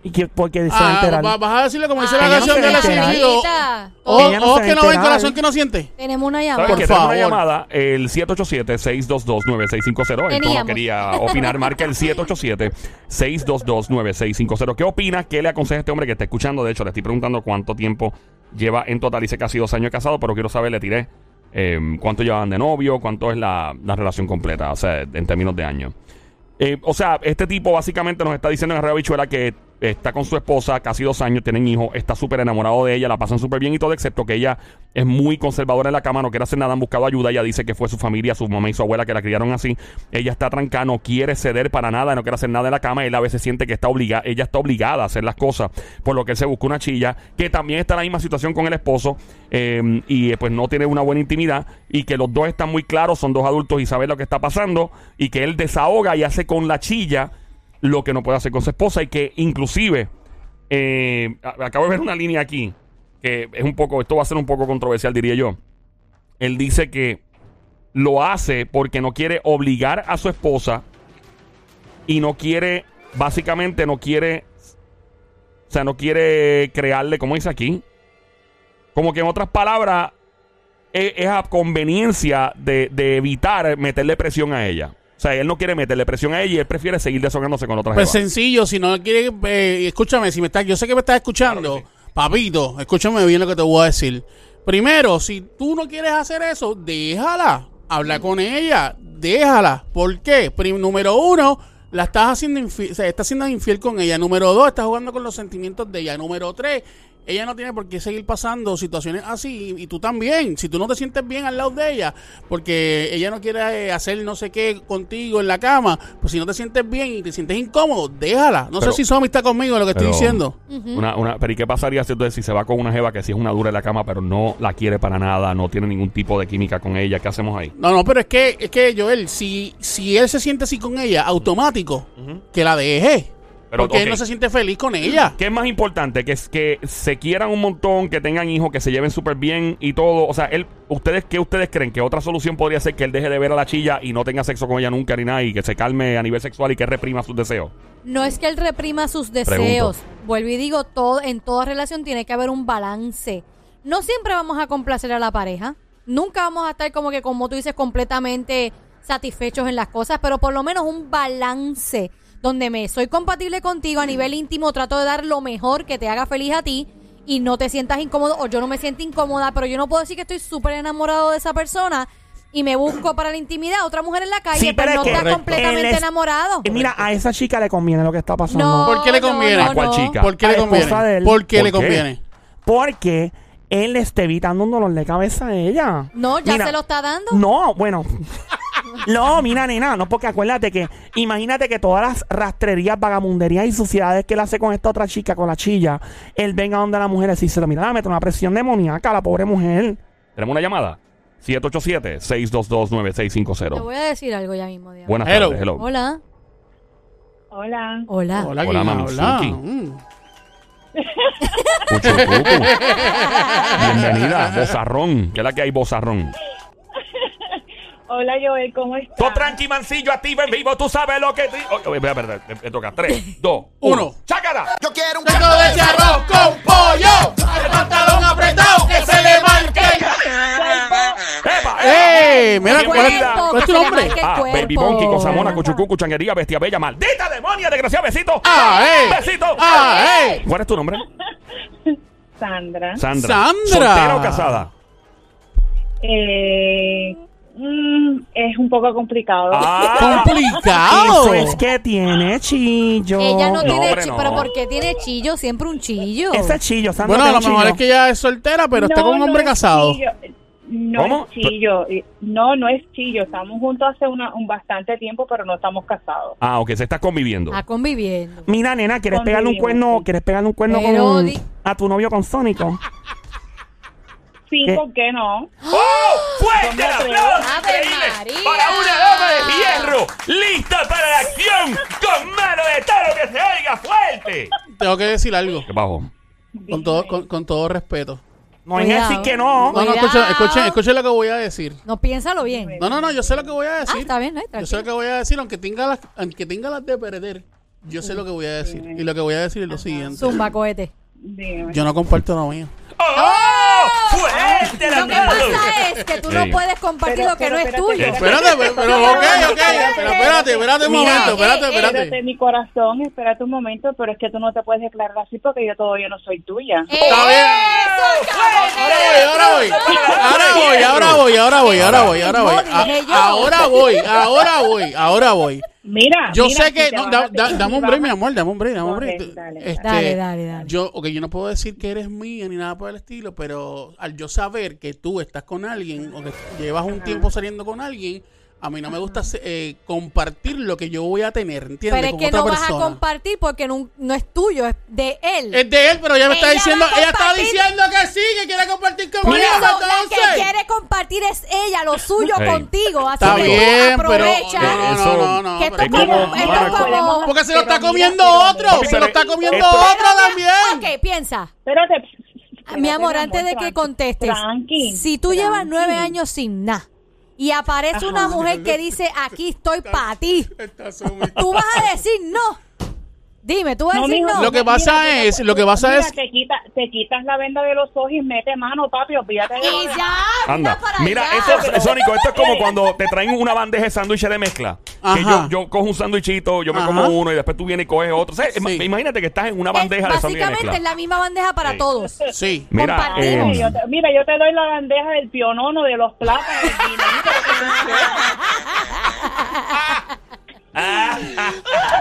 [SPEAKER 4] ¿Y que, porque se va a
[SPEAKER 2] Ah,
[SPEAKER 4] enterar?
[SPEAKER 2] va- vas a decirle como dice
[SPEAKER 4] Ah,
[SPEAKER 2] la
[SPEAKER 4] ella no
[SPEAKER 2] canción
[SPEAKER 4] se
[SPEAKER 2] de
[SPEAKER 4] va
[SPEAKER 2] la
[SPEAKER 4] enterar.
[SPEAKER 2] sentido.
[SPEAKER 3] Señorita,
[SPEAKER 2] Ojos
[SPEAKER 4] Ella no
[SPEAKER 2] ojos
[SPEAKER 4] se
[SPEAKER 2] que
[SPEAKER 4] a
[SPEAKER 2] no ven,
[SPEAKER 4] enterar.
[SPEAKER 2] corazón que no siente.
[SPEAKER 3] Tenemos una
[SPEAKER 1] ¿Sabes
[SPEAKER 3] llamada.
[SPEAKER 2] Por
[SPEAKER 1] que tenemos una llamada? El 787-622-9650. El tono
[SPEAKER 3] Teníamos.
[SPEAKER 1] quería opinar. Marca el 787-622-9650. ¿Qué opina? ¿Qué le aconseja a este hombre que está escuchando? De hecho, le estoy preguntando cuánto tiempo lleva en total. Dice casi dos años casado, pero quiero saber, le tiré eh, cuánto llevaban de novio, cuánto es la, la relación completa, o sea, en términos de años. Eh, o sea, este tipo básicamente nos está diciendo en Arreo Bichuela que está con su esposa casi dos años, tienen hijos, está súper enamorado de ella, la pasan súper bien y todo, excepto que ella es muy conservadora en la cama, no quiere hacer nada, han buscado ayuda, ella dice que fue su familia, su mamá y su abuela que la criaron así, ella está trancada, no quiere ceder para nada, no quiere hacer nada en la cama, él a veces siente que está obligada, ella está obligada a hacer las cosas, por lo que él se busca una chilla, que también está en la misma situación con el esposo, eh, y eh, pues no tiene una buena intimidad, y que los dos están muy claros, son dos adultos y saben lo que está pasando, y que él desahoga y hace con la chilla lo que no puede hacer con su esposa, y que inclusive eh, acabo de ver una línea aquí que es un poco, esto va a ser un poco controversial, diría yo. Él dice que lo hace porque no quiere obligar a su esposa y no quiere, básicamente no quiere, o sea, no quiere crearle, como dice aquí, como que en otras palabras, es, es a conveniencia de, de evitar meterle presión a ella. O sea, él no quiere meterle presión a ella y él prefiere seguir desahogándose con otras
[SPEAKER 2] Pues
[SPEAKER 1] jevas.
[SPEAKER 2] sencillo, si no quiere, eh, escúchame, si me estás, yo sé que me estás escuchando,
[SPEAKER 1] Claro
[SPEAKER 2] papito, escúchame bien lo que te voy a decir. Primero, si tú no quieres hacer eso, déjala, habla con ella, déjala. ¿Por qué? Prim- número uno, la estás haciendo infiel, o sea, estás siendo infiel con ella. Número dos, estás jugando con los sentimientos de ella. Número tres, ella no tiene por qué seguir pasando situaciones así y, y tú también. Si tú no te sientes bien al lado de ella, porque ella no quiere eh, hacer no sé qué contigo en la cama, pues si no te sientes bien y te sientes incómodo, déjala. No
[SPEAKER 1] Pero-
[SPEAKER 2] sé si Somi está conmigo en lo que estoy diciendo.
[SPEAKER 1] Una, una, pero ¿y qué pasaría si, entonces, si se va con una jeva que sí es una dura en la cama, pero no la quiere para nada, no tiene ningún tipo de química con ella? ¿Qué hacemos ahí?
[SPEAKER 2] No, no, pero es que, es que Joel, si, si él se siente así con ella, automático, que la deje.
[SPEAKER 1] Pero,
[SPEAKER 2] porque él no se siente feliz con ella.
[SPEAKER 1] ¿Qué es más importante? Que, es que se quieran un montón, que tengan hijos, que se lleven súper bien y todo. O sea, él, ¿ustedes qué ustedes creen? ¿Que otra solución podría ser que él deje de ver a la chilla y no tenga sexo con ella nunca ni nada y que se calme a nivel sexual y que reprima sus deseos?
[SPEAKER 3] No es que él reprima sus deseos.
[SPEAKER 1] Pregunto.
[SPEAKER 3] Vuelvo y digo, todo, en toda relación tiene que haber un balance. No siempre vamos a complacer a la pareja. Nunca vamos a estar como que, como tú dices, completamente satisfechos en las cosas, pero por lo menos un balance donde me soy compatible contigo a nivel íntimo, trato de dar lo mejor que te haga feliz a ti y no te sientas incómodo o yo no me siento incómoda, pero yo no puedo decir que estoy súper enamorado de esa persona y me busco para la intimidad a otra mujer en la calle,
[SPEAKER 4] Sí,
[SPEAKER 3] pero,
[SPEAKER 4] pero
[SPEAKER 3] no está completamente
[SPEAKER 4] es-
[SPEAKER 3] enamorado.
[SPEAKER 4] Eh, mira, a esa chica le conviene lo que está pasando.
[SPEAKER 3] No,
[SPEAKER 2] ¿Por qué le conviene?
[SPEAKER 3] no,
[SPEAKER 1] ¿A cuál chica?
[SPEAKER 2] ¿Por qué
[SPEAKER 4] A
[SPEAKER 2] le conviene?
[SPEAKER 4] él.
[SPEAKER 2] ¿Por qué
[SPEAKER 1] ¿Por
[SPEAKER 2] le
[SPEAKER 1] qué?
[SPEAKER 2] conviene?
[SPEAKER 4] Porque él le está evitando un dolor de cabeza a ella.
[SPEAKER 3] No, ya
[SPEAKER 4] Mira,
[SPEAKER 3] se lo está dando.
[SPEAKER 4] No, bueno. No, mira, nena, no, porque acuérdate que, imagínate que todas las rastrerías, vagamunderías y suciedades que él hace con esta otra chica, con la chilla, él venga donde la mujer y dice, mira, me mete una presión demoníaca a la pobre mujer.
[SPEAKER 1] ¿Tenemos una llamada? 787-622-9650.
[SPEAKER 3] Te voy a decir algo ya mismo. Diana.
[SPEAKER 1] Buenas
[SPEAKER 2] Hello.
[SPEAKER 1] tardes, hello.
[SPEAKER 3] Hola.
[SPEAKER 8] Hola.
[SPEAKER 3] Hola.
[SPEAKER 2] Hola,
[SPEAKER 1] Hola,
[SPEAKER 2] ¿quién
[SPEAKER 1] mami.
[SPEAKER 2] Mm.
[SPEAKER 1] Cucu. Bienvenida, bozarrón. ¿Qué es la que hay, bozarrón?
[SPEAKER 8] Hola, Joel, ¿cómo estás?
[SPEAKER 1] Todo tranqui, mancillo, activo en vivo, tú sabes lo que... te- Oh, oh, espera, espera, me, toca. 3, 2, 1.
[SPEAKER 2] Uno.
[SPEAKER 1] ¡Chácala!
[SPEAKER 6] Yo quiero un
[SPEAKER 2] Tengo de ese arroz con pollo, el pantalón apretado, que se le marque.
[SPEAKER 1] ¡Epa!
[SPEAKER 2] ¡Eh! Mira, ¿cuál es, cuál es tu nombre?
[SPEAKER 1] Ah. Baby Monkey, Cosamona, Cuchucucu, Changuería, Bestia Bella, Maldita Demonia, desgraciada, besito.
[SPEAKER 2] ¡Ah, eh!
[SPEAKER 1] ¡Besito!
[SPEAKER 2] ¡Ah, eh!
[SPEAKER 1] ¿Cuál es tu nombre?
[SPEAKER 8] Sandra.
[SPEAKER 1] Sandra.
[SPEAKER 2] Sandra.
[SPEAKER 1] ¿Soltera o casada?
[SPEAKER 8] Eh, mm, es un poco complicado.
[SPEAKER 1] Ah,
[SPEAKER 2] ¡Complicado!
[SPEAKER 4] Eso es que tiene chillo.
[SPEAKER 3] Ella no,
[SPEAKER 1] No,
[SPEAKER 3] tiene
[SPEAKER 1] hombre,
[SPEAKER 3] chillo.
[SPEAKER 1] no.
[SPEAKER 3] ¿Pero por qué tiene chillo? Siempre un chillo.
[SPEAKER 4] Ese chillo, Sandra.
[SPEAKER 2] Bueno, a lo mejor es que ella es soltera, pero está con un hombre casado.
[SPEAKER 8] chillo. No
[SPEAKER 1] ¿Cómo?
[SPEAKER 8] es chillo. No, no es chillo. Estamos juntos hace una, un bastante tiempo, pero no estamos casados.
[SPEAKER 1] ah, ok, se está conviviendo.
[SPEAKER 3] Está conviviendo.
[SPEAKER 4] Mira, nena, ¿quieres pegarle un cuerno. ¿quieres pegarle un cuerno
[SPEAKER 3] Pero
[SPEAKER 4] con,
[SPEAKER 3] di-
[SPEAKER 4] a tu novio con Sónico?
[SPEAKER 8] Sí,
[SPEAKER 4] ¿Qué?
[SPEAKER 8] ¿por qué no?
[SPEAKER 1] ¡Oh! ¡Fuerte el aplauso!
[SPEAKER 3] ¡Ave
[SPEAKER 1] increíble
[SPEAKER 3] María!
[SPEAKER 1] Para una dama de hierro, lista para la acción, con mano de toro que se oiga fuerte.
[SPEAKER 2] Tengo que decir algo,
[SPEAKER 1] ¿Qué bajo?
[SPEAKER 2] con todo, con, con todo respeto.
[SPEAKER 4] No hay que
[SPEAKER 3] Cuidado.
[SPEAKER 4] decir que no.
[SPEAKER 2] No, no, escuchen, escuchen, escuchen lo que voy a decir.
[SPEAKER 3] No, piénsalo bien.
[SPEAKER 2] No, no, no, yo sé lo que voy a
[SPEAKER 3] Ah,
[SPEAKER 2] decir.
[SPEAKER 3] está bien, ¿eh?
[SPEAKER 2] Yo sé lo que voy a decir, aunque tenga las, aunque tenga las de perder. Yo sé lo que voy a decir. Y lo que voy a decir es lo siguiente.
[SPEAKER 3] Zumba, cohete.
[SPEAKER 8] Dime.
[SPEAKER 2] Yo no comparto lo mío.
[SPEAKER 9] ¡Oh! ¡Fuerte el
[SPEAKER 3] Lo que pasa es que tú no puedes compartir
[SPEAKER 8] Pero-
[SPEAKER 3] lo que
[SPEAKER 8] pero
[SPEAKER 3] no es
[SPEAKER 8] espérate,
[SPEAKER 3] tuyo.
[SPEAKER 2] Espérate, pero, pero ok, ok. Pero espérate, espérate un momento.
[SPEAKER 3] eh,
[SPEAKER 2] Espérate, espérate.
[SPEAKER 8] Espérate, mi corazón, espérate un momento, pero es que tú no te puedes declarar así porque yo todavía no soy tuya.
[SPEAKER 2] Está bien. Ahora voy, ahora voy. Ahora voy, ahora voy, ahora voy, ahora voy, Ahora voy, ahora voy, ahora voy.
[SPEAKER 8] Mira,
[SPEAKER 2] Yo
[SPEAKER 8] mira,
[SPEAKER 2] sé que. No, da- dame un break, mi amor, dame un break, dame un break.
[SPEAKER 8] Dale.
[SPEAKER 2] Este,
[SPEAKER 3] Dale, dale, dale.
[SPEAKER 2] Yo, ok, yo no puedo decir que eres mía ni nada por el estilo, pero al yo saber que tú estás con alguien o que llevas un tiempo saliendo con alguien, a mí no me gusta eh, compartir lo que yo voy a tener, ¿entiendes?
[SPEAKER 3] Pero es
[SPEAKER 2] con
[SPEAKER 3] que
[SPEAKER 2] otra
[SPEAKER 3] no vas a compartir porque no, no es tuyo, es de él.
[SPEAKER 2] Es de él, pero ella me está
[SPEAKER 3] Ella
[SPEAKER 2] diciendo, ella está diciendo que sí, que quiere compartir
[SPEAKER 3] Por
[SPEAKER 2] conmigo.
[SPEAKER 3] eso, la que quiere compartir es ella, lo suyo contigo. Así
[SPEAKER 2] Está
[SPEAKER 3] que
[SPEAKER 2] bien,
[SPEAKER 3] tú
[SPEAKER 2] pero
[SPEAKER 3] aprovecha.
[SPEAKER 2] no, no, no, no,
[SPEAKER 3] que esto
[SPEAKER 2] es
[SPEAKER 3] como,
[SPEAKER 1] como-
[SPEAKER 3] esto es
[SPEAKER 1] Mano,
[SPEAKER 3] como-
[SPEAKER 2] Porque se lo está comiendo otro,
[SPEAKER 1] Papi,
[SPEAKER 2] se lo está comiendo
[SPEAKER 1] esto-
[SPEAKER 2] otro también.
[SPEAKER 3] Ok, piensa.
[SPEAKER 8] Espérate.
[SPEAKER 3] Mi
[SPEAKER 8] espérate,
[SPEAKER 3] amor, antes de que contestes,
[SPEAKER 8] tranqui,
[SPEAKER 3] si tú llevas nueve años sin nada y aparece una mujer que dice, aquí estoy para ti, tú vas a decir no. Dime, tú vas a
[SPEAKER 8] No,
[SPEAKER 3] decir
[SPEAKER 8] mijo,
[SPEAKER 3] no.
[SPEAKER 2] Lo que pasa
[SPEAKER 8] mira,
[SPEAKER 2] es-
[SPEAKER 8] te-
[SPEAKER 2] lo que pasa
[SPEAKER 8] mira,
[SPEAKER 2] es-
[SPEAKER 8] Te, quita, te quitas la venda de los ojos y mete mano, papi, olvídate de
[SPEAKER 3] Y ya,
[SPEAKER 1] Anda,
[SPEAKER 3] para
[SPEAKER 1] mira,
[SPEAKER 3] allá.
[SPEAKER 1] eso, Sónico, esto es como cuando te traen una bandeja de sándwiches de mezcla. Que yo, yo cojo un sándwichito, yo me
[SPEAKER 2] Ajá.
[SPEAKER 1] como uno y después tú vienes y coges otro. O sea,
[SPEAKER 2] Sí.
[SPEAKER 1] ima- Imagínate que estás en una
[SPEAKER 3] Es-
[SPEAKER 1] bandeja de sándwiches de
[SPEAKER 3] básicamente
[SPEAKER 1] mezcla.
[SPEAKER 3] es la misma bandeja para
[SPEAKER 1] Sí.
[SPEAKER 3] todos.
[SPEAKER 2] Sí.
[SPEAKER 1] Mira, eh,
[SPEAKER 8] Mira, yo te, mira, yo te doy la bandeja del pionono, de los plátanos, del quieras.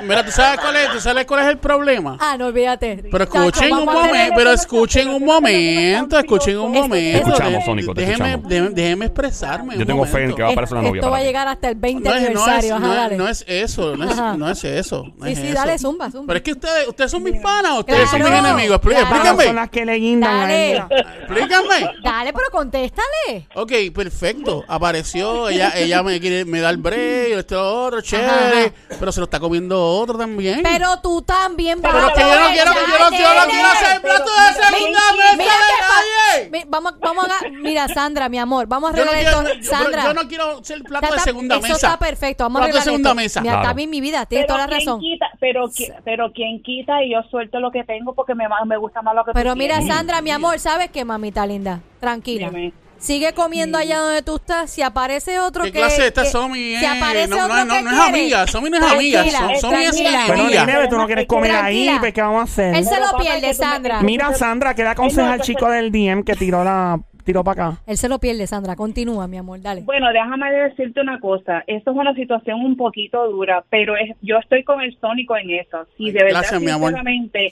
[SPEAKER 2] Mira, ¿tú sabes cuál es, tú sabes cuál es el problema?
[SPEAKER 3] Ah, no olvídate.
[SPEAKER 2] Pero
[SPEAKER 3] Chacho,
[SPEAKER 2] escuchen un momento, pero escuchen un momento, escuchen un momento.
[SPEAKER 1] Escuchamos, Sónico, te
[SPEAKER 2] déjeme,
[SPEAKER 1] escuchamos.
[SPEAKER 2] déjeme, déjeme expresarme.
[SPEAKER 1] Yo tengo fe en que va a aparecer una novia
[SPEAKER 3] Esto va a llegar hasta el 20
[SPEAKER 2] No es, no, es,
[SPEAKER 3] aniversario. Ajá,
[SPEAKER 2] no, es,
[SPEAKER 3] dale.
[SPEAKER 2] no es eso, no es,
[SPEAKER 3] Ajá.
[SPEAKER 2] no es eso. no
[SPEAKER 3] Sí,
[SPEAKER 2] es
[SPEAKER 3] sí,
[SPEAKER 2] eso.
[SPEAKER 3] dale, zumba, zumba.
[SPEAKER 2] Pero es que ustedes, ustedes son mis panas, ustedes son mis enemigos. Explí-
[SPEAKER 3] claro.
[SPEAKER 4] Son
[SPEAKER 2] Explícame.
[SPEAKER 4] las que le guindan a
[SPEAKER 3] Dale.
[SPEAKER 4] ella.
[SPEAKER 2] Explícame.
[SPEAKER 3] Dale, pero contéstale.
[SPEAKER 2] Ok, perfecto. Apareció, ella, ella me quiere, me da el break, esto lo otro, chévere. Pero se lo está comiendo otro también.
[SPEAKER 3] Pero tú también vas
[SPEAKER 2] Pero
[SPEAKER 3] a
[SPEAKER 2] es que yo no quiero, yo no, yo no quiero hacer el plato de segunda
[SPEAKER 8] Mira,
[SPEAKER 2] mesa
[SPEAKER 3] Mira
[SPEAKER 2] de nadie.
[SPEAKER 3] Mi- Vamos, vamos a. Mira, Sandra, mi amor, vamos a arreglar
[SPEAKER 2] quiero,
[SPEAKER 3] esto.
[SPEAKER 2] yo,
[SPEAKER 3] Sandra.
[SPEAKER 2] yo no quiero ser el plato
[SPEAKER 3] está-
[SPEAKER 2] de segunda
[SPEAKER 3] eso
[SPEAKER 2] mesa.
[SPEAKER 3] está perfecto. Vamos a
[SPEAKER 2] Plato de
[SPEAKER 3] arreglar
[SPEAKER 2] segunda
[SPEAKER 3] esto.
[SPEAKER 2] mesa.
[SPEAKER 3] Mira,
[SPEAKER 1] Claro.
[SPEAKER 3] está bien mi vida, tienes
[SPEAKER 8] Pero
[SPEAKER 3] toda la
[SPEAKER 8] ¿quién
[SPEAKER 3] razón.
[SPEAKER 8] Quita, pero, pero quien quita y yo suelto lo que tengo porque me, gusta más lo que tú
[SPEAKER 3] Pero mira,
[SPEAKER 8] tienes.
[SPEAKER 3] Sandra, mi amor, ¿sabes qué, mamita linda? Tranquila.
[SPEAKER 8] Dime.
[SPEAKER 3] Sigue comiendo allá donde tú estás. Si aparece otro
[SPEAKER 2] ¿Qué
[SPEAKER 3] que.
[SPEAKER 2] clase de esta
[SPEAKER 3] que-
[SPEAKER 2] Somi
[SPEAKER 3] Si
[SPEAKER 2] es?
[SPEAKER 3] aparece
[SPEAKER 2] No, no,
[SPEAKER 3] otro
[SPEAKER 2] no,
[SPEAKER 3] que
[SPEAKER 2] no es
[SPEAKER 3] quiere,
[SPEAKER 2] amiga, Somi no es amiga, Somi es
[SPEAKER 3] tranquila.
[SPEAKER 4] Pero
[SPEAKER 2] amiga.
[SPEAKER 4] Nene, tú no quieres comer ahí,
[SPEAKER 3] Tranquila.
[SPEAKER 4] pues ¿qué vamos a hacer?
[SPEAKER 3] Él se
[SPEAKER 8] Pero,
[SPEAKER 3] lo pierde, Sandra.
[SPEAKER 4] Mira, Sandra, ¿qué le aconseja al chico del DM que tiró la tiró para acá?
[SPEAKER 3] Él se lo pierde, Sandra. Continúa, mi amor, dale.
[SPEAKER 8] Bueno, déjame decirte una cosa. Esto es una situación un poquito dura, pero es, yo estoy con el Sónico en eso. Si
[SPEAKER 2] Ay,
[SPEAKER 8] de verdad,
[SPEAKER 2] gracias, mi amor.
[SPEAKER 8] sinceramente,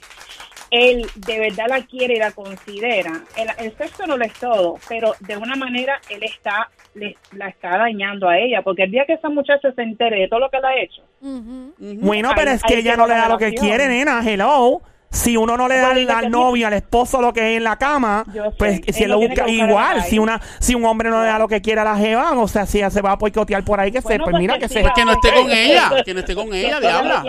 [SPEAKER 8] él de verdad la quiere y la considera, el, el sexo no lo es todo, pero de una manera él está le, la está dañando a ella, porque el día que esa muchacha se entere de todo lo que le ha hecho.
[SPEAKER 4] Bueno, pero es que ella no le da lo que quiere, nena. Hello. Si uno no le da
[SPEAKER 8] Bueno,
[SPEAKER 4] al
[SPEAKER 8] que
[SPEAKER 4] novio, al esposo lo que es en la cama,
[SPEAKER 8] Yo sé,
[SPEAKER 4] pues si
[SPEAKER 8] él
[SPEAKER 4] él
[SPEAKER 8] lo
[SPEAKER 4] busca igual. Si una si un hombre no le da lo que quiere a la jeva, o sea, si ella se va a boicotear por ahí, que se, pues
[SPEAKER 8] pues
[SPEAKER 4] mira
[SPEAKER 8] que
[SPEAKER 4] que se...
[SPEAKER 8] siga.
[SPEAKER 2] Que no esté con ella, que no esté con ella, diabla.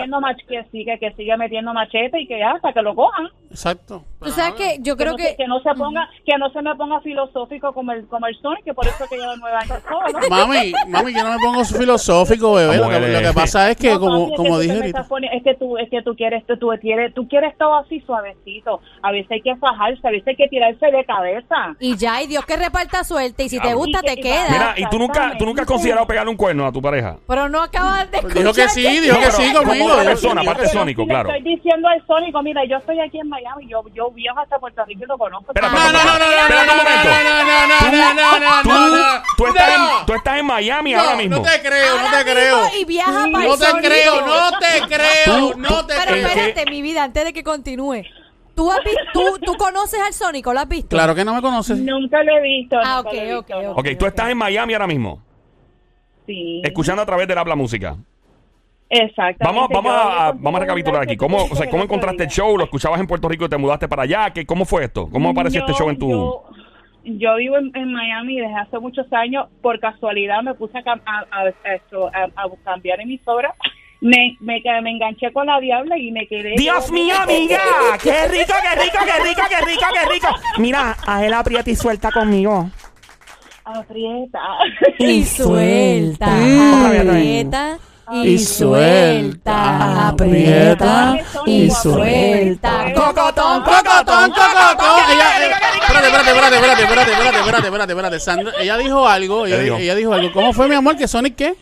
[SPEAKER 8] que siga, que siga metiendo machete y que ya, hasta que lo cojan.
[SPEAKER 2] Exacto.
[SPEAKER 3] Tú sabes que yo creo
[SPEAKER 8] no
[SPEAKER 3] que.
[SPEAKER 8] que no se ponga, que no se me ponga filosófico como el, como el Sonic, que por eso que lleva nueve años solo.
[SPEAKER 2] Mami, mami, yo no me pongo filosófico, bebé. Lo que, lo que pasa es que,
[SPEAKER 8] No,
[SPEAKER 2] como,
[SPEAKER 8] es
[SPEAKER 2] como
[SPEAKER 8] que
[SPEAKER 2] dije ahorita.
[SPEAKER 8] es que tú, es que tú quieres, tú, tú quieres, tú quieres todo así suavecito. A veces hay que fajarse, a veces hay que tirarse de cabeza.
[SPEAKER 3] Y ya, y Dios que reparta suerte. Y si te gusta, te queda.
[SPEAKER 1] Mira, y tú nunca, tú nunca has considerado pegarle un cuerno a tu pareja.
[SPEAKER 3] Pero no acabas de
[SPEAKER 2] Pues dijo que
[SPEAKER 3] escuchar
[SPEAKER 2] sí, dijo que sí
[SPEAKER 1] como
[SPEAKER 2] conmigo.
[SPEAKER 1] persona, aparte Sónico, claro.
[SPEAKER 8] Estoy diciendo al Sónico, mira, yo estoy aquí en Miami, yo, yo viajo hasta Puerto Rico y lo conozco.
[SPEAKER 1] Espera,
[SPEAKER 2] No, no, no, no, no, no, no, no, no, no,
[SPEAKER 1] Tú-
[SPEAKER 2] no, no, no,
[SPEAKER 1] tú-
[SPEAKER 2] no, no.
[SPEAKER 1] tú estás tú estás en Miami
[SPEAKER 2] No,
[SPEAKER 1] ahora mismo.
[SPEAKER 2] No te creo, no te creo.
[SPEAKER 3] Y viaja para
[SPEAKER 2] No te creo, no te creo, no te
[SPEAKER 3] Pero
[SPEAKER 1] ¿En
[SPEAKER 2] creo.
[SPEAKER 1] qué?
[SPEAKER 3] espérate, mi vida, antes de que continúe. ¿Tú, has vi- tú, tú conoces al Sónico? ¿Lo has visto?
[SPEAKER 2] Claro que no me conoces.
[SPEAKER 8] Nunca lo he visto.
[SPEAKER 3] Ah, ok,
[SPEAKER 8] visto.
[SPEAKER 3] ok.
[SPEAKER 1] Ok, tú estás en Miami ahora mismo,
[SPEAKER 8] Sí.
[SPEAKER 1] escuchando a través del habla música.
[SPEAKER 8] Exactamente.
[SPEAKER 1] Vamos, vamos a, vamos a recapitular aquí. ¿Cómo, o sea, ¿cómo encontraste el show? ¿Lo escuchabas en Puerto Rico y te mudaste para allá? ¿Qué, ¿Cómo fue esto? ¿Cómo apareció este show en tu...?
[SPEAKER 8] Yo, yo vivo en, en Miami desde hace muchos años. Por casualidad me puse a, cam- cambiar emisora. Me, me, me enganché con la diabla y me quedé.
[SPEAKER 4] Dios mío, amiga. Qué rico, qué rico, qué rico, qué rico, qué rico. Mira, a él aprieta y suelta conmigo.
[SPEAKER 8] Aprieta.
[SPEAKER 3] Y suelta.
[SPEAKER 4] Mm.
[SPEAKER 3] Aprieta. Y suelta, aprieta y suelta.
[SPEAKER 2] Cocotón, cocotón, cocotón. Ella, espérate, espérate, espérate, espérate, espérate, espérate, espérate, espérate, espérate. Sandra, ella dijo algo, ella,
[SPEAKER 1] ¿Qué dijo?
[SPEAKER 2] ella dijo algo. ¿Cómo fue, mi amor, que Sonic qué?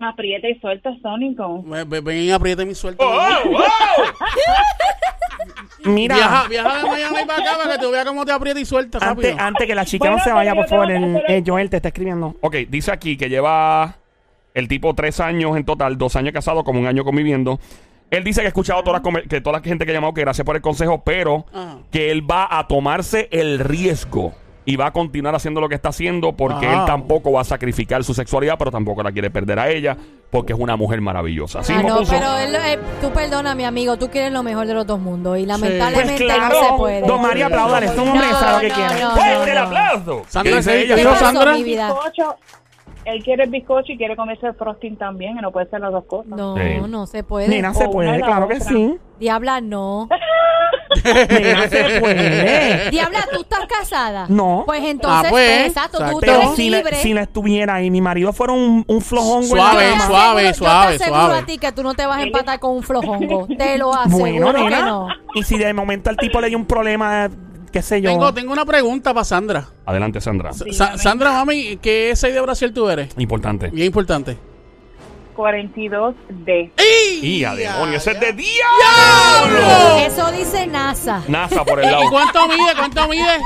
[SPEAKER 8] Aprieta y suelta Sónico.
[SPEAKER 2] Ven, ven y aprieta mi suelta.
[SPEAKER 4] Mira,
[SPEAKER 2] Viaja, viaja de Miami para acá para que tú veas cómo te aprieta y suelta rápido.
[SPEAKER 4] antes, antes que la chica
[SPEAKER 8] Bueno,
[SPEAKER 4] no se vaya, por favor, el, eh, Joel te está escribiendo.
[SPEAKER 1] Ok, dice aquí que lleva el tipo tres años en total, dos años casado, como un año conviviendo. Él dice que ha escuchado todas las come- que toda la gente que ha llamado, que gracias por el consejo, pero
[SPEAKER 2] Ajá.
[SPEAKER 1] que él va a tomarse el riesgo y va a continuar haciendo lo que está haciendo porque
[SPEAKER 2] Ajá.
[SPEAKER 1] él tampoco va a sacrificar su sexualidad, pero tampoco la quiere perder a ella porque es una mujer maravillosa. Así
[SPEAKER 3] Ah, no,
[SPEAKER 1] puso.
[SPEAKER 3] pero él, eh, tú perdona, mi amigo, tú quieres lo mejor de los dos mundos y lamentablemente
[SPEAKER 4] Pues claro,
[SPEAKER 3] no se puede.
[SPEAKER 4] Don María, apláudale, es un hombre que
[SPEAKER 3] No,
[SPEAKER 4] sabe lo que
[SPEAKER 3] no,
[SPEAKER 4] quiere.
[SPEAKER 3] no.
[SPEAKER 1] ¡Fuerte el aplauso!
[SPEAKER 2] Sandra,
[SPEAKER 1] ¿Qué dice
[SPEAKER 2] ¿qué
[SPEAKER 1] ella?
[SPEAKER 3] ¿Qué pasó,
[SPEAKER 2] Sandra?
[SPEAKER 3] mi vida?
[SPEAKER 8] Él quiere el bizcocho y quiere comerse el frosting también, y no puede ser las dos cosas.
[SPEAKER 3] No,
[SPEAKER 1] Sí.
[SPEAKER 3] no se puede.
[SPEAKER 4] Nena, se
[SPEAKER 8] O
[SPEAKER 4] puede,
[SPEAKER 8] una y la
[SPEAKER 4] claro que
[SPEAKER 8] otra.
[SPEAKER 4] sí.
[SPEAKER 3] Diabla, no.
[SPEAKER 4] Nena, se puede.
[SPEAKER 3] Diabla, ¿tú estás casada?
[SPEAKER 4] No.
[SPEAKER 3] Pues entonces,
[SPEAKER 2] Ah, pues,
[SPEAKER 3] exacto, tú, tú
[SPEAKER 2] exacto.
[SPEAKER 4] Pero
[SPEAKER 3] eres
[SPEAKER 4] si,
[SPEAKER 3] libre.
[SPEAKER 4] la- si la estuviera y mi marido fuera un, un flojongo en la
[SPEAKER 2] Suave,
[SPEAKER 3] Yo te
[SPEAKER 4] cama,
[SPEAKER 2] suave,
[SPEAKER 3] aseguro-
[SPEAKER 2] suave,
[SPEAKER 3] Yo te aseguro
[SPEAKER 2] suave.
[SPEAKER 3] a ti que tú no te vas a empatar con un flojongo. Te lo aseguro
[SPEAKER 4] Bueno,
[SPEAKER 3] que
[SPEAKER 4] nena.
[SPEAKER 3] no.
[SPEAKER 4] Y si de momento al tipo le dio un problema, qué sé yo.
[SPEAKER 2] Tengo, tengo una pregunta para Sandra.
[SPEAKER 1] Adelante, Sandra.
[SPEAKER 2] Sa- Sandra, mami, ¿qué 6 de Brasil tú eres?
[SPEAKER 1] Importante.
[SPEAKER 2] Bien importante.
[SPEAKER 8] 42D.
[SPEAKER 1] Y a demonio, ese es de diablo.
[SPEAKER 3] Eso dice NASA.
[SPEAKER 1] NASA por el
[SPEAKER 2] ¿Y
[SPEAKER 1] lado.
[SPEAKER 2] cuánto mide? ¿Cuánto mide?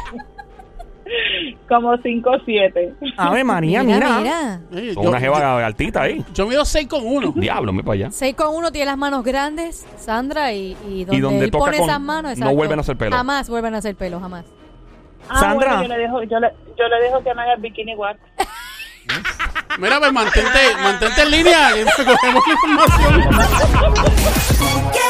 [SPEAKER 8] Como 5'7".
[SPEAKER 4] Ave María, mira.
[SPEAKER 3] mira.
[SPEAKER 2] Eh,
[SPEAKER 1] Con
[SPEAKER 2] yo,
[SPEAKER 1] una jeva altita ahí.
[SPEAKER 2] yo mido 6 con 1.
[SPEAKER 1] Diablo, me para allá.
[SPEAKER 3] 6 con 1 tiene las manos grandes, Sandra, y, y donde,
[SPEAKER 1] donde
[SPEAKER 3] él
[SPEAKER 1] toca
[SPEAKER 3] pone
[SPEAKER 1] con-
[SPEAKER 3] esas manos,
[SPEAKER 1] no
[SPEAKER 3] exacto.
[SPEAKER 1] vuelven a hacer pelo.
[SPEAKER 3] Jamás vuelven a hacer pelo, jamás.
[SPEAKER 8] Ah,
[SPEAKER 4] Sandra.
[SPEAKER 8] bueno, yo le dejo, yo le, yo le dejo que me haga el bikini wax.
[SPEAKER 2] Mira, pues mantente, mantente en línea. y cogemos la información.
[SPEAKER 6] ¿Qué